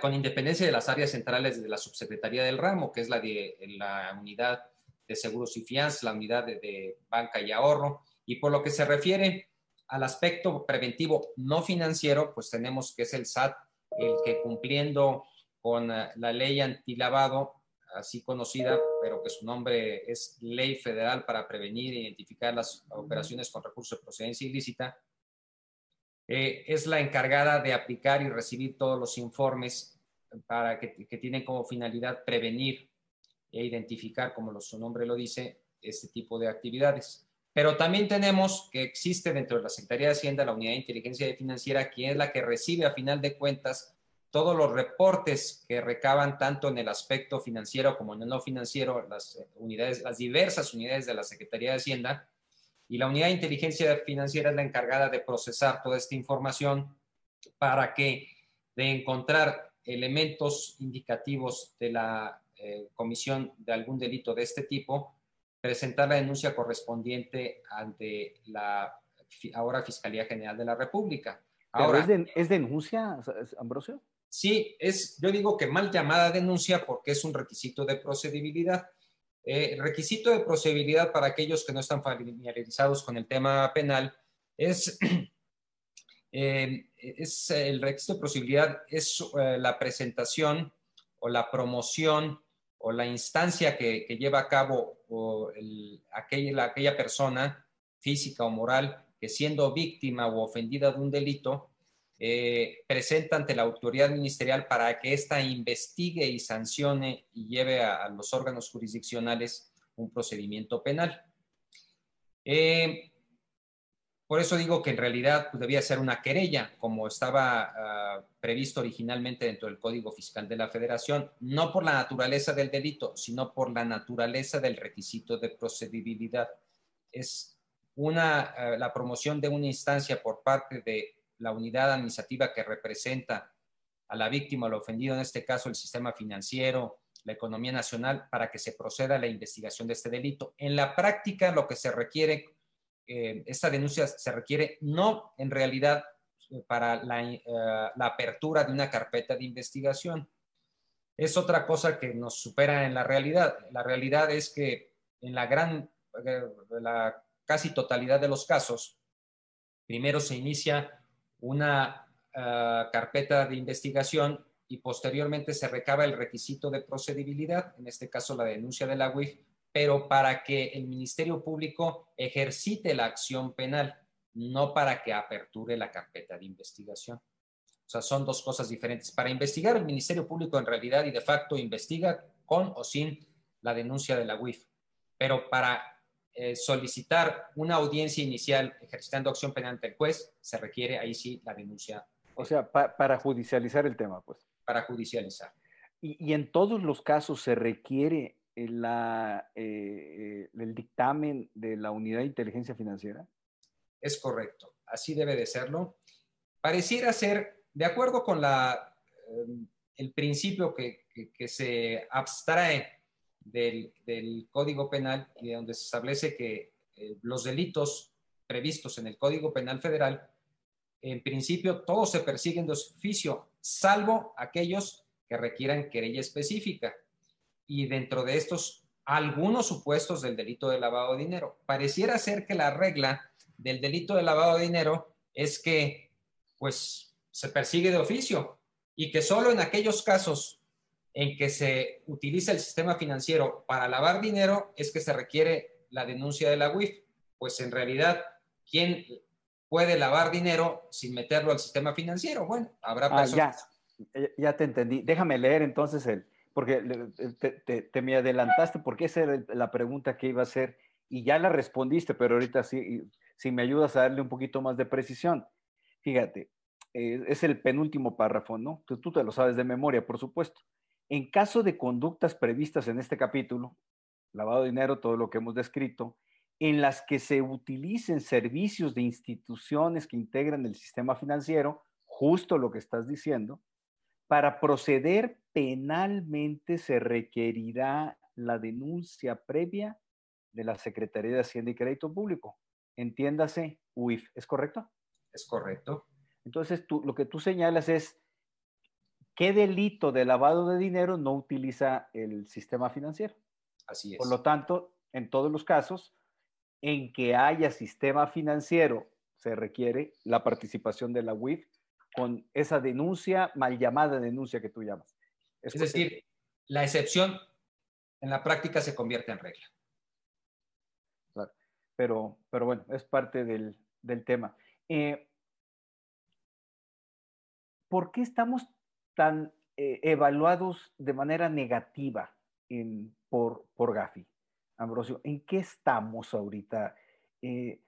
con independencia de las áreas centrales de la Subsecretaría del Ramo, que es la de la unidad de seguros y fianza, la unidad de, de banca y ahorro, y por lo que se refiere al aspecto preventivo no financiero, pues tenemos que es el SAT el que cumpliendo con eh, la ley antilavado así conocida, pero que su nombre es Ley Federal para Prevenir e Identificar las Operaciones con Recursos de Procedencia Ilícita, eh, es la encargada de aplicar y recibir todos los informes para que, tienen como finalidad prevenir e identificar, como su nombre lo dice, este tipo de actividades. Pero también tenemos que existe dentro de la Secretaría de Hacienda la Unidad de Inteligencia Financiera, quien es la que recibe a final de cuentas todos los reportes que recaban tanto en el aspecto financiero como en el no financiero, las unidades, las diversas unidades de la Secretaría de Hacienda, y la unidad de inteligencia financiera es la encargada de procesar toda esta información para que de encontrar elementos indicativos de la eh, comisión de algún delito de este tipo, presentar la denuncia correspondiente ante la ahora Fiscalía General de la República. Ahora, ¿es, denuncia, Ambrosio? Sí, es, yo digo que mal llamada denuncia porque es un requisito de procedibilidad. Eh, requisito de procedibilidad para aquellos que no están familiarizados con el tema penal es, eh, es el requisito de procedibilidad es eh, la presentación o la promoción o la instancia que, lleva a cabo aquella, aquella persona física o moral que siendo víctima o ofendida de un delito, eh, presenta ante la autoridad ministerial para que ésta investigue y sancione y lleve a, los órganos jurisdiccionales un procedimiento penal. Eh, por eso digo que en realidad pues, debía ser una querella, como estaba ah, previsto originalmente dentro del Código Fiscal de la Federación, no por la naturaleza del delito, sino por la naturaleza del requisito de procedibilidad. Es una, ah, la promoción de una instancia por parte de la unidad administrativa que representa a la víctima o al ofendido, en este caso el sistema financiero, la economía nacional, para que se proceda a la investigación de este delito. En la práctica, lo que se requiere eh, esta denuncia se requiere no en realidad eh, para eh, la, apertura de una carpeta de investigación. Es otra cosa que nos supera en la realidad. La realidad es que en la gran, la casi totalidad de los casos, primero se inicia una carpeta de investigación y posteriormente se recaba el requisito de procedibilidad, en este caso la denuncia de la UIF, pero para que el Ministerio Público ejercite la acción penal, no para que aperture la carpeta de investigación. O sea, son dos cosas diferentes. Para investigar, el Ministerio Público en realidad y de facto investiga con o sin la denuncia de la UIF, pero para eh, solicitar una audiencia inicial ejercitando acción penal ante el juez, se requiere ahí sí la denuncia. O sea, para judicializar el tema, pues. Para judicializar. Y, y en todos los casos se requiere la, eh, el dictamen de la Unidad de Inteligencia Financiera? Es correcto, así debe de serlo. Pareciera ser, de acuerdo con la, em, el principio que, que, se abstrae del, del, Código Penal y de donde se establece que eh, los delitos previstos en el Código Penal Federal, en principio todos se persiguen de oficio, salvo aquellos que requieran querella específica y dentro de estos algunos supuestos del delito de lavado de dinero. Pareciera ser que la regla del delito de lavado de dinero es que pues se persigue de oficio y que solo en aquellos casos en que se utiliza el sistema financiero para lavar dinero es que se requiere la denuncia de la UIF. Pues en realidad, ¿quién puede lavar dinero sin meterlo al sistema financiero? Bueno, habrá ah, personas. ya, ya te entendí. Déjame leer entonces el, porque te, me adelantaste, porque esa era la pregunta que iba a hacer y ya la respondiste, pero ahorita sí, si me ayudas a darle un poquito más de precisión. Fíjate, eh, es el penúltimo párrafo, ¿no? Tú, tú te lo sabes de memoria, por supuesto. En caso de conductas previstas en este capítulo, lavado de dinero, todo lo que hemos descrito, en las que se utilicen servicios de instituciones que integran el sistema financiero, justo lo que estás diciendo, para proceder penalmente se requerirá la denuncia previa de la Secretaría de Hacienda y Crédito Público. Entiéndase, UIF, ¿es correcto? Es correcto. Entonces, tú, lo que tú señalas es qué delito de lavado de dinero no utiliza el sistema financiero. Así es. Por lo tanto, en todos los casos en que haya sistema financiero, se requiere la participación de la UIF con esa denuncia, mal llamada denuncia que tú llamas. Es, decir, la excepción en la práctica se convierte en regla. Claro. Pero, pero bueno, es parte del, tema. Eh, ¿Por qué estamos tan eh, evaluados de manera negativa por, por Gafi? Ambrosio, ¿en qué estamos ahorita? Eh,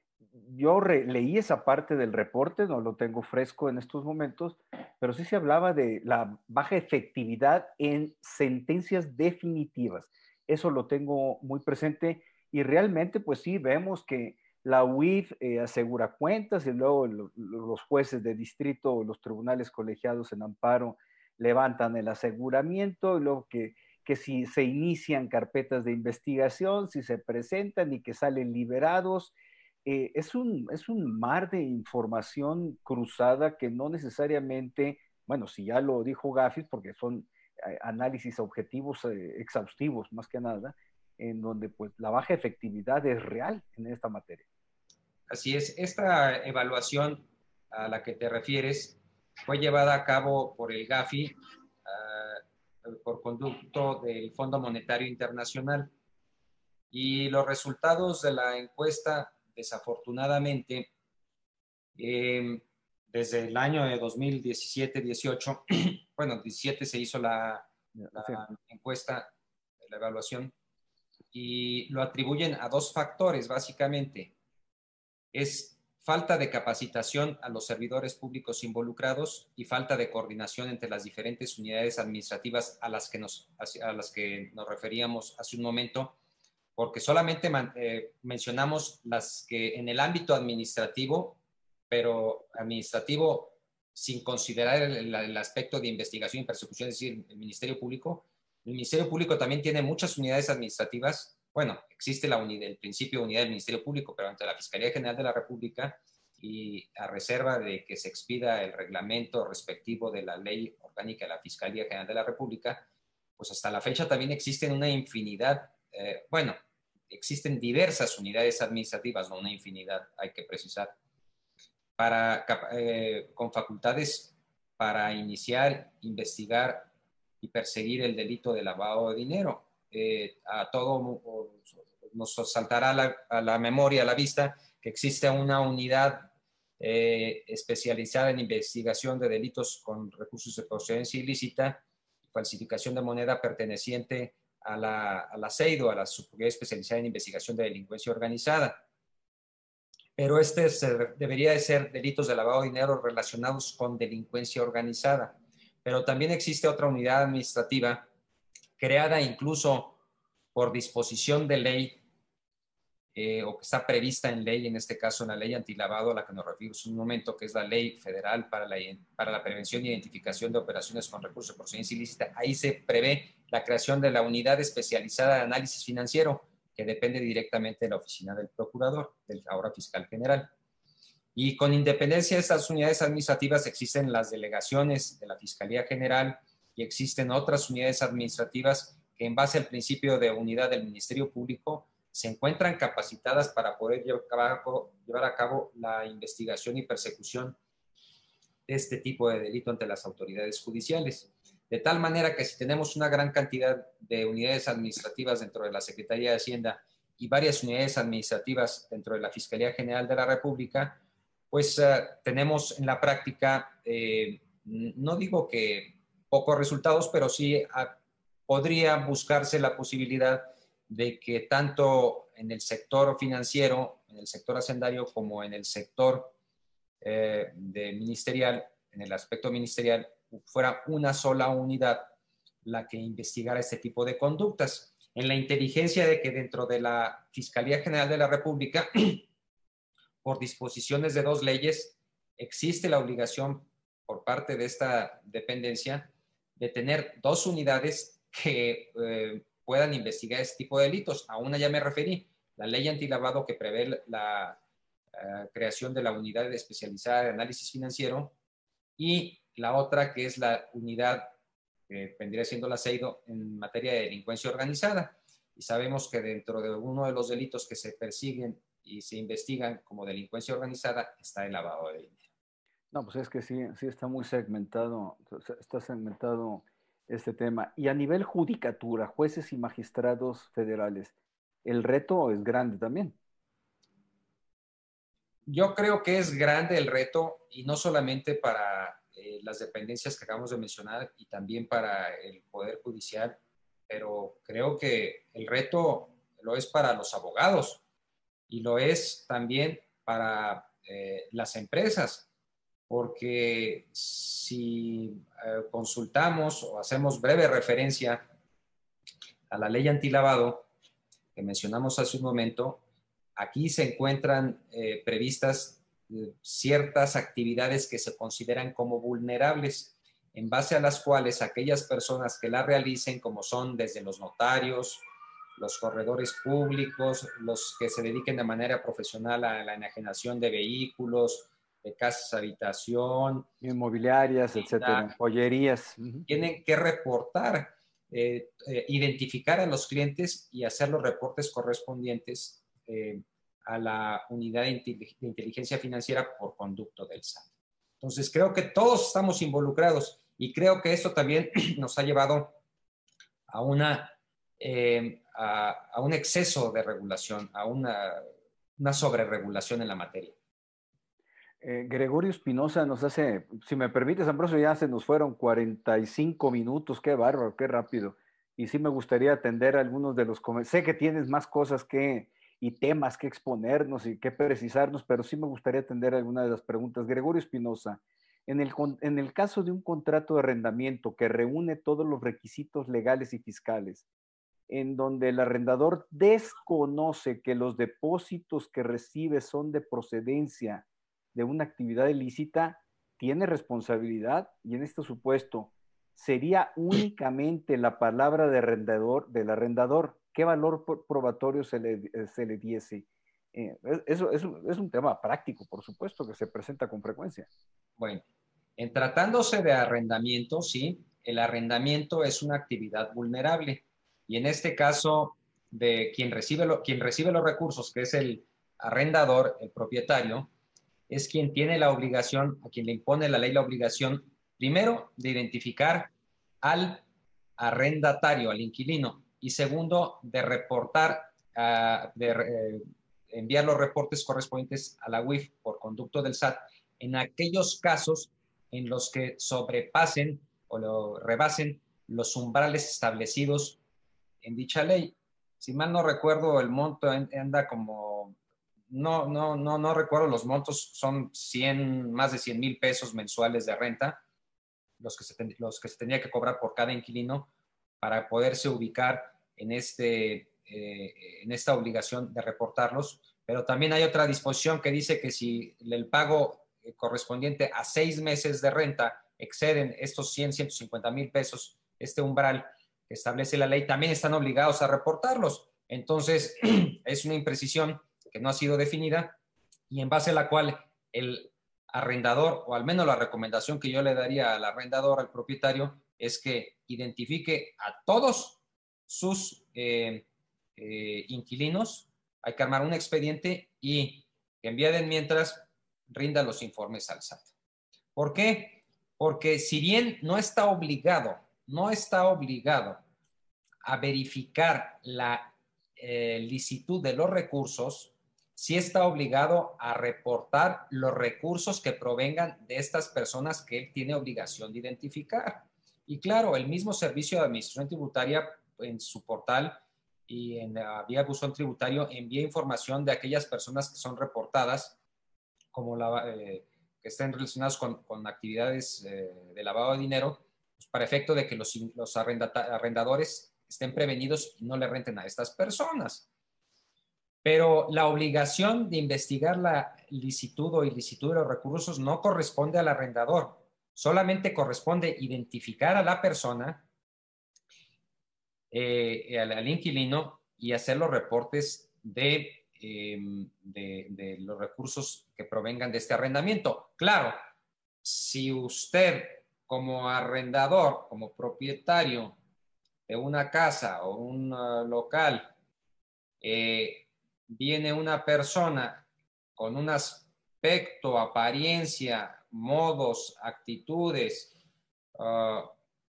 yo leí esa parte del reporte, no lo tengo fresco en estos momentos, pero sí se hablaba de la baja efectividad en sentencias definitivas. Eso lo tengo muy presente y realmente pues sí vemos que la UIF eh, asegura cuentas y luego los jueces de distrito o los tribunales colegiados en amparo levantan el aseguramiento y luego que, que si se inician carpetas de investigación, si se presentan y que salen liberados eh, es, un, es un mar de información cruzada que no necesariamente, bueno, si ya lo dijo Gafis, porque son eh, análisis objetivos eh, exhaustivos más que nada, en donde pues la baja efectividad es real en esta materia. Así es, esta evaluación a la que te refieres fue llevada a cabo por el GAFI ah, por conducto del Fondo Monetario Internacional. Y los resultados de la encuesta, desafortunadamente, em, desde el año de 2017-18, bueno, 17 se hizo la, la encuesta, la evaluación, y lo atribuyen a dos factores, básicamente. Es falta de capacitación a los servidores públicos involucrados y falta de coordinación entre las diferentes unidades administrativas a las que nos, a las que nos referíamos hace un momento, porque solamente eh, mencionamos las que en el ámbito administrativo, pero administrativo sin considerar el, aspecto de investigación y persecución, es decir, el Ministerio Público. El Ministerio Público también tiene muchas unidades administrativas bueno, existe la unidad, el principio de unidad del Ministerio Público, pero ante la Fiscalía General de la República y a reserva de que se expida el reglamento respectivo de la ley orgánica de la Fiscalía General de la República, pues hasta la fecha también existen una infinidad, eh, bueno, existen diversas unidades administrativas, no una infinidad, hay que precisar, para, eh, con facultades para iniciar, investigar y perseguir el delito de lavado de dinero. Eh, a todo nos saltará a la, memoria, a la vista, que existe una unidad especializada en investigación de delitos con recursos de procedencia ilícita falsificación de moneda perteneciente a la, a la CEIDO, a la Subunidad Especializada en Investigación de Delincuencia Organizada. Pero este debería de ser delitos de lavado de dinero relacionados con delincuencia organizada. Pero también existe otra unidad administrativa creada incluso por disposición de ley eh, o que está prevista en ley, en este caso en la ley antilavado a la que nos referimos un momento, que es la ley federal para la, para la prevención e identificación de operaciones con recursos de procedencia ilícita. Ahí se prevé la creación de la unidad especializada de análisis financiero, que depende directamente de la oficina del procurador, del ahora fiscal general. Y con independencia de estas unidades administrativas existen las delegaciones de la Fiscalía General, y existen otras unidades administrativas que en base al principio de unidad del Ministerio Público se encuentran capacitadas para poder llevar a cabo, la investigación y persecución de este tipo de delito ante las autoridades judiciales. De tal manera que si tenemos una gran cantidad de unidades administrativas dentro de la Secretaría de Hacienda y varias unidades administrativas dentro de la Fiscalía General de la República, pues eh, tenemos en la práctica, eh, no digo que pocos resultados, pero sí ah, podría buscarse la posibilidad de que tanto en el sector financiero, en el sector hacendario, como en el sector eh, de ministerial, en el aspecto ministerial, fuera una sola unidad la que investigara este tipo de conductas. En la inteligencia de que dentro de la Fiscalía General de la República, por disposiciones de dos leyes, existe la obligación por parte de esta dependencia de tener dos unidades que eh, puedan investigar este tipo de delitos. A una ya me referí, la ley antilavado que prevé la eh, creación de la unidad especializada de análisis financiero y la otra que es la unidad que vendría siendo la CEIDO en materia de delincuencia organizada. Y sabemos que dentro de uno de los delitos que se persiguen y se investigan como delincuencia organizada está el lavado de dinero. No, pues es que sí, sí está muy segmentado, está segmentado este tema. Y a nivel judicatura, jueces y magistrados federales, el reto es grande también. Yo creo que es grande el reto y no solamente para eh, las dependencias que acabamos de mencionar y también para el Poder Judicial, pero creo que el reto lo es para los abogados y lo es también para eh, las empresas porque si eh, consultamos o hacemos breve referencia a la ley antilavado que mencionamos hace un momento, aquí se encuentran eh, previstas eh, ciertas actividades que se consideran como vulnerables, en base a las cuales aquellas personas que la realicen, como son desde los notarios, los corredores públicos, los que se dediquen de manera profesional a la enajenación de vehículos, de casas habitación. Inmobiliarias, etcétera, joyerías. Tienen que reportar, eh, eh, identificar a los clientes y hacer los reportes correspondientes eh, a la unidad de, inteligencia financiera por conducto del SAT. Entonces, creo que todos estamos involucrados y creo que esto también nos ha llevado a, una, eh, a, un exceso de regulación, a una, una sobreregulación en la materia. Eh, Gregorio Espinosa nos hace, si me permites, Ambrosio, ya se nos fueron 45 minutos, qué bárbaro, qué rápido. Y sí me gustaría atender algunos de los Sé que tienes más cosas que y temas que exponernos y que precisarnos, pero sí me gustaría atender algunas de las preguntas. Gregorio Espinosa, en el, en el caso de un contrato de arrendamiento que reúne todos los requisitos legales y fiscales, en donde el arrendador desconoce que los depósitos que recibe son de procedencia de una actividad ilícita, tiene responsabilidad y en este supuesto sería únicamente la palabra de arrendador, del arrendador. ¿Qué valor probatorio se le, se le diese? Eh, eso, es un tema práctico, por supuesto, que se presenta con frecuencia. Bueno, en tratándose de arrendamiento, sí, el arrendamiento es una actividad vulnerable y en este caso de quien recibe, lo, quien recibe los recursos, que es el arrendador, el propietario, es quien tiene la obligación, a quien le impone la ley la obligación, primero, de identificar al arrendatario, al inquilino, y segundo, de reportar, ah, de eh, enviar los reportes correspondientes a la UIF por conducto del SAT en aquellos casos en los que sobrepasen o lo rebasen los umbrales establecidos en dicha ley. Si mal no recuerdo, el monto anda como, no, no, no, no recuerdo los montos, son 100, más de 100 mil pesos mensuales de renta, los que, se los que se tenía que cobrar por cada inquilino para poderse ubicar en, este, eh, en esta obligación de reportarlos. Pero también hay otra disposición que dice que si el pago correspondiente a seis meses de renta exceden estos 100, 150 mil pesos, este umbral que establece la ley, también están obligados a reportarlos. Entonces, es una imprecisión que no ha sido definida y en base a la cual el arrendador, o al menos la recomendación que yo le daría al arrendador, al propietario, es que identifique a todos sus eh, eh, inquilinos, hay que armar un expediente y que envíen mientras rinda los informes al SAT. ¿Por qué? Porque si bien no está obligado, no está obligado a verificar la eh, licitud de los recursos, sí está obligado a reportar los recursos que provengan de estas personas que él tiene obligación de identificar. Y claro, el mismo Servicio de Administración Tributaria en su portal y en la vía buzón tributario envía información de aquellas personas que son reportadas como eh, que estén relacionados con, actividades eh, de lavado de dinero, pues para efecto de que los, los arrendadores estén prevenidos y no le renten a estas personas. Pero la obligación de investigar la licitud o ilicitud de los recursos no corresponde al arrendador, solamente corresponde identificar a la persona, eh, al, inquilino y hacer los reportes de Em, de, los recursos que provengan de este arrendamiento. Claro, si usted como arrendador, como propietario de una casa o un uh, local, eh, viene una persona con un aspecto, apariencia, modos, actitudes uh,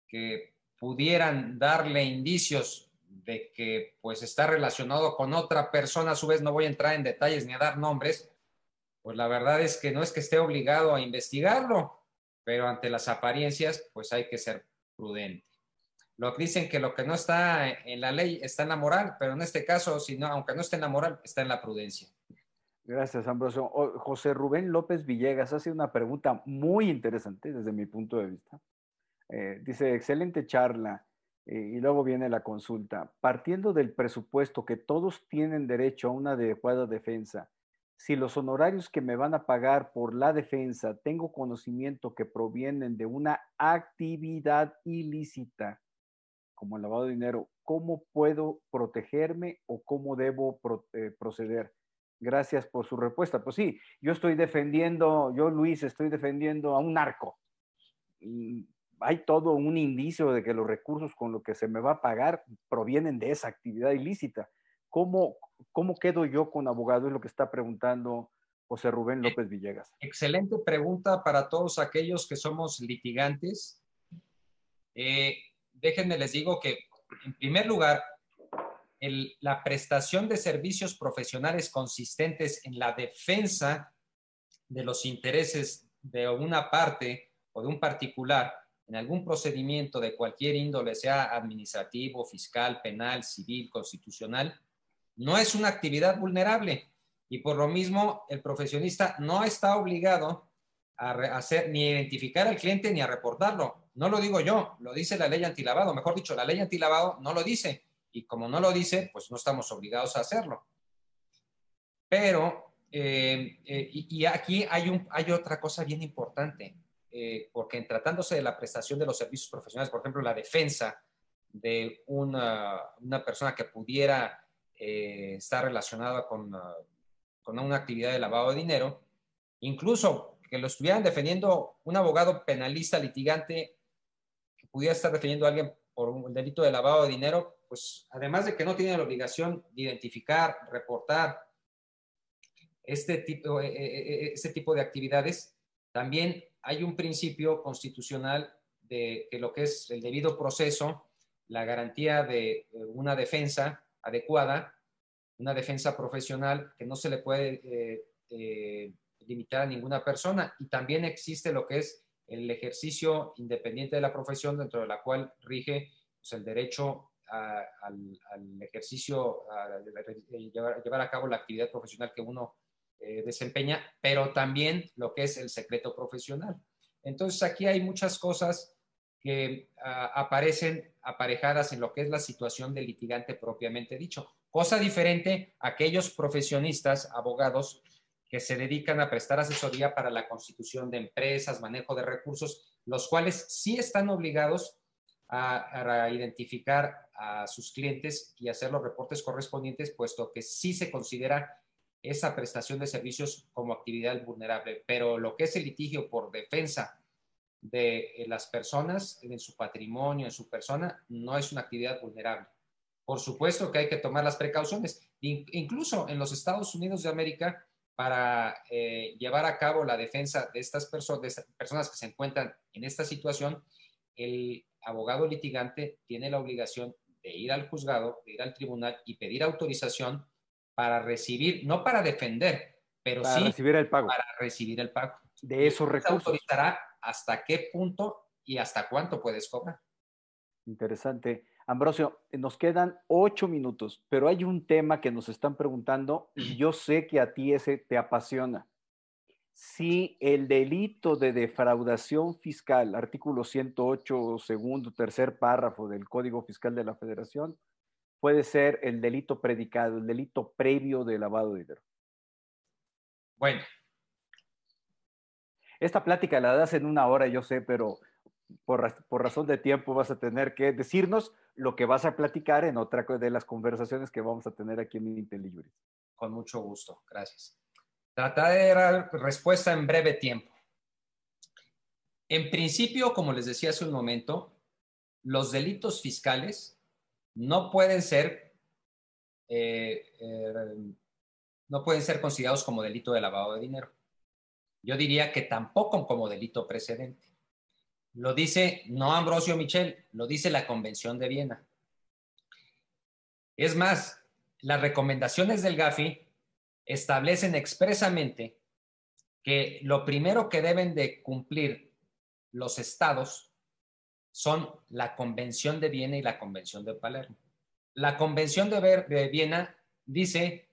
que pudieran darle indicios de que pues está relacionado con otra persona, a su vez no voy a entrar en detalles ni a dar nombres, pues la verdad es que no es que esté obligado a investigarlo, pero ante las apariencias pues hay que ser prudente. Lo dicen que lo que no está en la ley está en la moral, pero en este caso, si no, aunque no esté en la moral, está en la prudencia. Gracias, Ambrosio. José Rubén López Villegas hace una pregunta muy interesante desde mi punto de vista. Eh, dice, excelente charla. Eh, y luego viene la consulta. Partiendo del presupuesto que todos tienen derecho a una adecuada defensa, si los honorarios que me van a pagar por la defensa tengo conocimiento que provienen de una actividad ilícita, como el lavado de dinero, ¿cómo puedo protegerme o cómo debo eh, proceder? Gracias por su respuesta. Pues sí, yo estoy defendiendo, yo Luis, estoy defendiendo a un narco mm, hay todo un indicio de que los recursos con los que se me va a pagar provienen de esa actividad ilícita. ¿Cómo, cómo quedo yo con abogado? Es lo que está preguntando José Rubén eh, López Villegas. Excelente pregunta para todos aquellos que somos litigantes. Eh, déjenme les digo que En primer lugar, la prestación de servicios profesionales consistentes en la defensa de los intereses de una parte o de un particular en algún procedimiento de cualquier índole, sea administrativo, fiscal, penal, civil, constitucional, no es una actividad vulnerable y por lo mismo el profesionista no está obligado a hacer ni identificar al cliente ni a reportarlo. No lo digo yo, lo dice la ley antilavado. Mejor dicho, la ley antilavado no lo dice y como no lo dice, pues no estamos obligados a hacerlo. Pero, eh, eh, y, aquí hay, un, hay otra cosa bien importante, eh, porque tratándose de la prestación de los servicios profesionales, por ejemplo, la defensa de una, una persona que pudiera estar relacionada con, con una actividad de lavado de dinero, incluso que lo estuvieran defendiendo un abogado penalista litigante pudiera estar defendiendo a alguien por un delito de lavado de dinero, pues además de que no tiene la obligación de identificar, reportar este tipo, eh, eh, eh, este tipo de actividades, también hay un principio constitucional de que lo que es el debido proceso, la garantía de una defensa adecuada, una defensa profesional que no se le puede limitar a ninguna persona. Y también existe lo que es el ejercicio independiente de la profesión, dentro de la cual rige pues, el derecho al, ejercicio, a, llevar, a cabo la actividad profesional que uno eh, desempeña, pero también lo que es el secreto profesional. Entonces aquí hay muchas cosas que ah, aparecen aparejadas en lo que es la situación del litigante propiamente dicho. Cosa diferente a aquellos profesionistas, abogados, que se dedican a prestar asesoría para la constitución de empresas, manejo de recursos, los cuales sí están obligados a, identificar a sus clientes y hacer los reportes correspondientes, puesto que sí se considera esa prestación de servicios como actividad vulnerable. Pero lo que es el litigio por defensa de eh, las personas, en su patrimonio, en su persona, no es una actividad vulnerable. Por supuesto que hay que tomar las precauciones. Incluso en los Estados Unidos de América, para eh, llevar a cabo la defensa de estas, de estas personas que se encuentran en esta situación, el abogado litigante tiene la obligación de ir al juzgado, de ir al tribunal y pedir autorización para recibir, no para defender, pero para sí recibir el pago. para recibir el pago. De esos recursos. autorizará hasta qué punto y hasta cuánto puedes cobrar. Interesante. Ambrosio, nos quedan ocho minutos, pero hay un tema que nos están preguntando y yo sé que a ti ese te apasiona si el delito de defraudación fiscal, artículo 108, segundo, tercer párrafo del Código Fiscal de la Federación, puede ser el delito predicado, el delito previo de lavado de dinero. Bueno. Esta plática la das en una hora, yo sé, pero por, razón de tiempo vas a tener que decirnos lo que vas a platicar en otra de las conversaciones que vamos a tener aquí en IntelliJuris. Con mucho gusto, gracias. Trataré de dar respuesta en breve tiempo. En principio, como les decía hace un momento, los delitos fiscales no pueden ser, eh, eh, no pueden ser considerados como delito de lavado de dinero. Yo diría que tampoco como delito precedente. Lo dice no Ambrosio Michel, lo dice la Convención de Viena. Es más, las recomendaciones del GAFI establecen expresamente que lo primero que deben de cumplir los estados son la Convención de Viena y la Convención de Palermo. La Convención de, Viena dice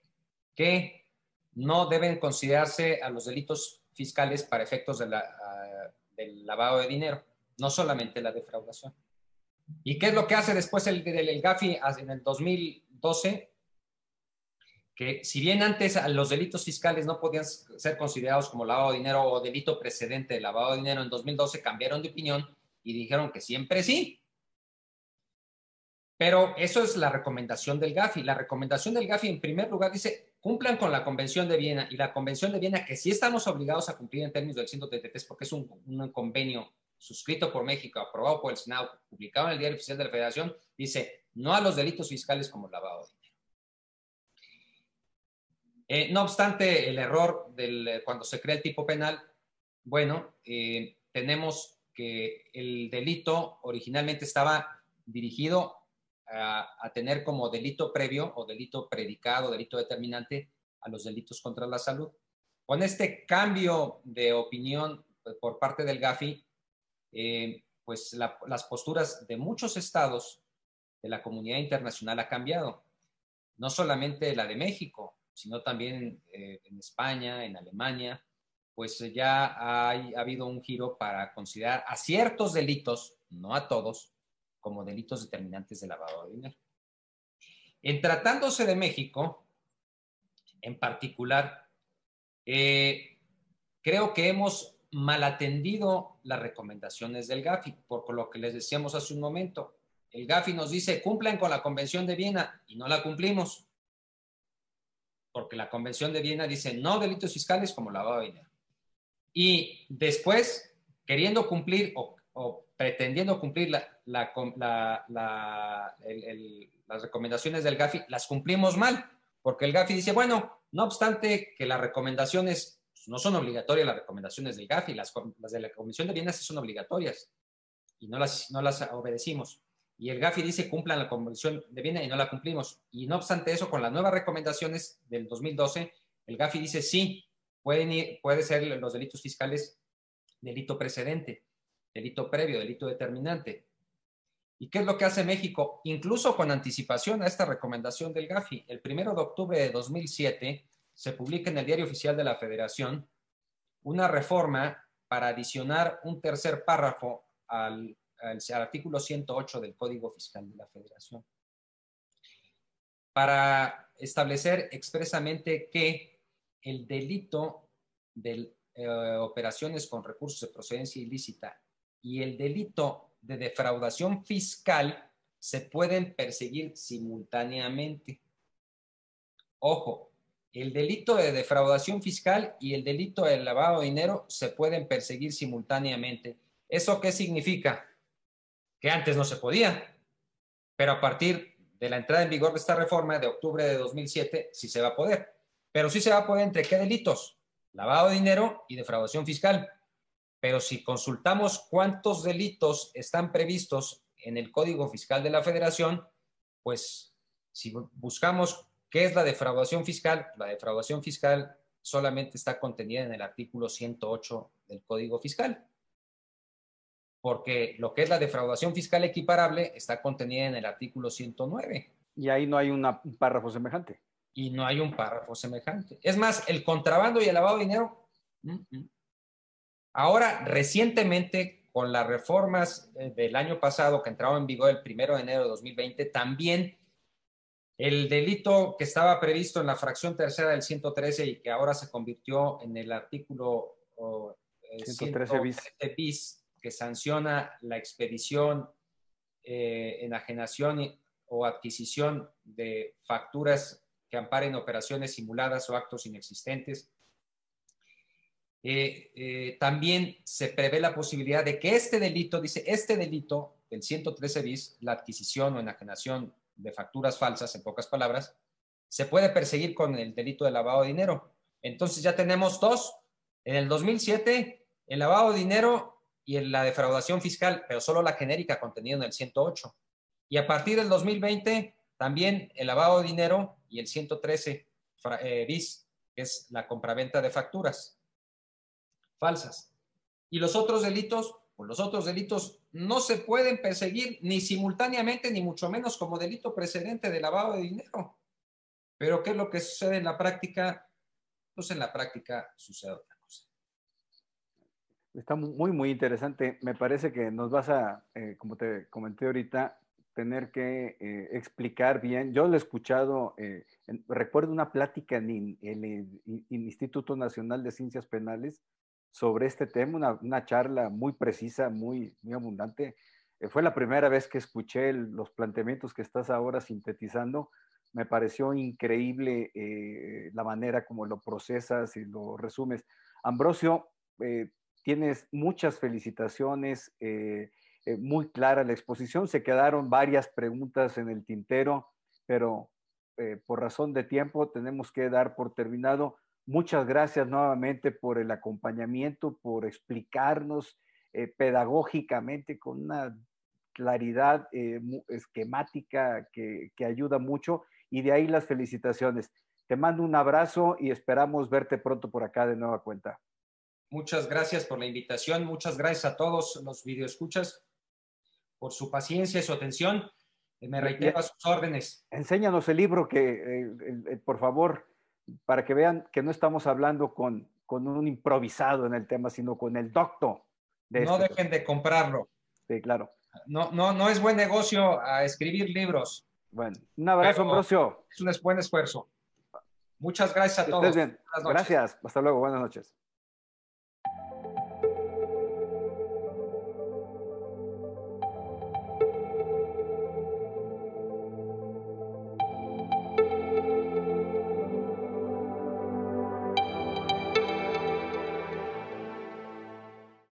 que no deben considerarse a los delitos fiscales para efectos ah, del lavado de dinero, no solamente la defraudación. ¿Y qué es lo que hace después el, el GAFI en el 2012? que si bien antes los delitos fiscales no podían ser considerados como lavado de dinero o delito precedente de lavado de dinero, en 2012 cambiaron de opinión y dijeron que siempre sí. Pero eso es la recomendación del GAFI. La recomendación del GAFI, en primer lugar, dice, cumplan con la Convención de Viena y la Convención de Viena, que sí estamos obligados a cumplir en términos del 133, porque es un, convenio suscrito por México, aprobado por el Senado, publicado en el Diario Oficial de la Federación, dice, no a los delitos fiscales como lavado de dinero. Eh, no obstante, el error del, eh, cuando se crea el tipo penal, bueno, eh, tenemos que el delito originalmente estaba dirigido a, tener como delito previo o delito predicado, delito determinante a los delitos contra la salud. Con este cambio de opinión pues, por parte del GAFI, eh, pues las posturas de muchos estados de la comunidad internacional ha cambiado. No solamente la de México, sino también eh, en España, en Alemania, pues ya ha habido un giro para considerar a ciertos delitos, no a todos, como delitos determinantes de lavado de dinero. En tratándose de México, en particular, eh, creo que hemos mal atendido las recomendaciones del GAFI, por lo que les decíamos hace un momento. El GAFI nos dice, cumplan con la Convención de Viena y no la cumplimos. Porque la Convención de Viena dice no delitos fiscales como lavado de dinero. Y después, queriendo cumplir o, pretendiendo cumplir las recomendaciones del GAFI, las cumplimos mal. Porque el GAFI dice, bueno, no obstante que las recomendaciones no son obligatorias, las recomendaciones del GAFI, las, de la Comisión de Viena sí son obligatorias y no las, no las obedecimos y el GAFI dice cumplan la Convención de Viena y no la cumplimos. Y no obstante eso, con las nuevas recomendaciones del 2012, el GAFI dice sí, pueden ir, puede ser los delitos fiscales delito precedente, delito previo, delito determinante. ¿Y qué es lo que hace México? Incluso con anticipación a esta recomendación del GAFI, el primero de octubre de 2007 se publica en el Diario Oficial de la Federación una reforma para adicionar un tercer párrafo al al, artículo 108 del Código Fiscal de la Federación, para establecer expresamente que el delito de eh, operaciones con recursos de procedencia ilícita y el delito de defraudación fiscal se pueden perseguir simultáneamente. Ojo, el delito de defraudación fiscal y el delito de lavado de dinero se pueden perseguir simultáneamente. ¿Eso qué significa? que antes no se podía, pero a partir de la entrada en vigor de esta reforma de octubre de 2007 sí se va a poder. Pero sí se va a poder entre qué delitos? Lavado de dinero y defraudación fiscal. Pero si consultamos cuántos delitos están previstos en el Código Fiscal de la Federación, pues si buscamos qué es la defraudación fiscal, la defraudación fiscal solamente está contenida en el artículo 108 del Código Fiscal porque lo que es la defraudación fiscal equiparable está contenida en el artículo 109. Y ahí no hay un párrafo semejante. Y no hay un párrafo semejante. Es más, el contrabando y el lavado de dinero. Ahora, recientemente, con las reformas eh, del año pasado que entraron en vigor el primero de enero de 2020, también el delito que estaba previsto en la fracción tercera del 113 y que ahora se convirtió en el artículo 113 eh, bis que sanciona la expedición, eh, enajenación o adquisición de facturas que amparen operaciones simuladas o actos inexistentes. Eh, eh, también se prevé la posibilidad de que este delito, dice, este delito del 113 bis, la adquisición o enajenación de facturas falsas, en pocas palabras, se puede perseguir con el delito de lavado de dinero. Entonces ya tenemos dos. En el 2007, el lavado de dinero y en la defraudación fiscal, pero solo la genérica contenida en el 108. Y a partir del 2020, también el lavado de dinero y el 113 eh, bis, que es la compraventa de facturas falsas. Y los otros delitos, pues los otros delitos no se pueden perseguir ni simultáneamente, ni mucho menos como delito precedente de lavado de dinero. Pero ¿qué es lo que sucede en la práctica? Pues en la práctica sucede otra Está muy, muy interesante. Me parece que nos vas a, eh, como te comenté ahorita, tener que eh, explicar bien. Yo lo he escuchado, eh, recuerdo una plática en, el, Instituto Nacional de Ciencias Penales sobre este tema, una, charla muy precisa, muy, muy abundante. fue la primera vez que escuché los planteamientos que estás ahora sintetizando. Me pareció increíble la manera como lo procesas y lo resumes. Ambrosio, tienes muchas felicitaciones, eh, eh, muy clara la exposición. Se quedaron varias preguntas en el tintero, pero eh, por razón de tiempo tenemos que dar por terminado. Muchas gracias nuevamente por el acompañamiento, por explicarnos pedagógicamente con una claridad eh, esquemática que, que ayuda mucho y de ahí las felicitaciones. Te mando un abrazo y esperamos verte pronto por acá de nueva cuenta. Muchas gracias por la invitación. Muchas gracias a todos los videoescuchas por su paciencia y su atención. Me reitero a sus órdenes. Enséñanos el libro que, eh, eh, por favor, para que vean que no estamos hablando con, con un improvisado en el tema, sino con el doctor. no este dejen de comprarlo. Sí, claro. No, no, no es buen negocio a escribir libros. Bueno, un abrazo, Ambrosio. Es un buen esfuerzo. Muchas gracias a todos. Gracias. Hasta luego. Buenas noches.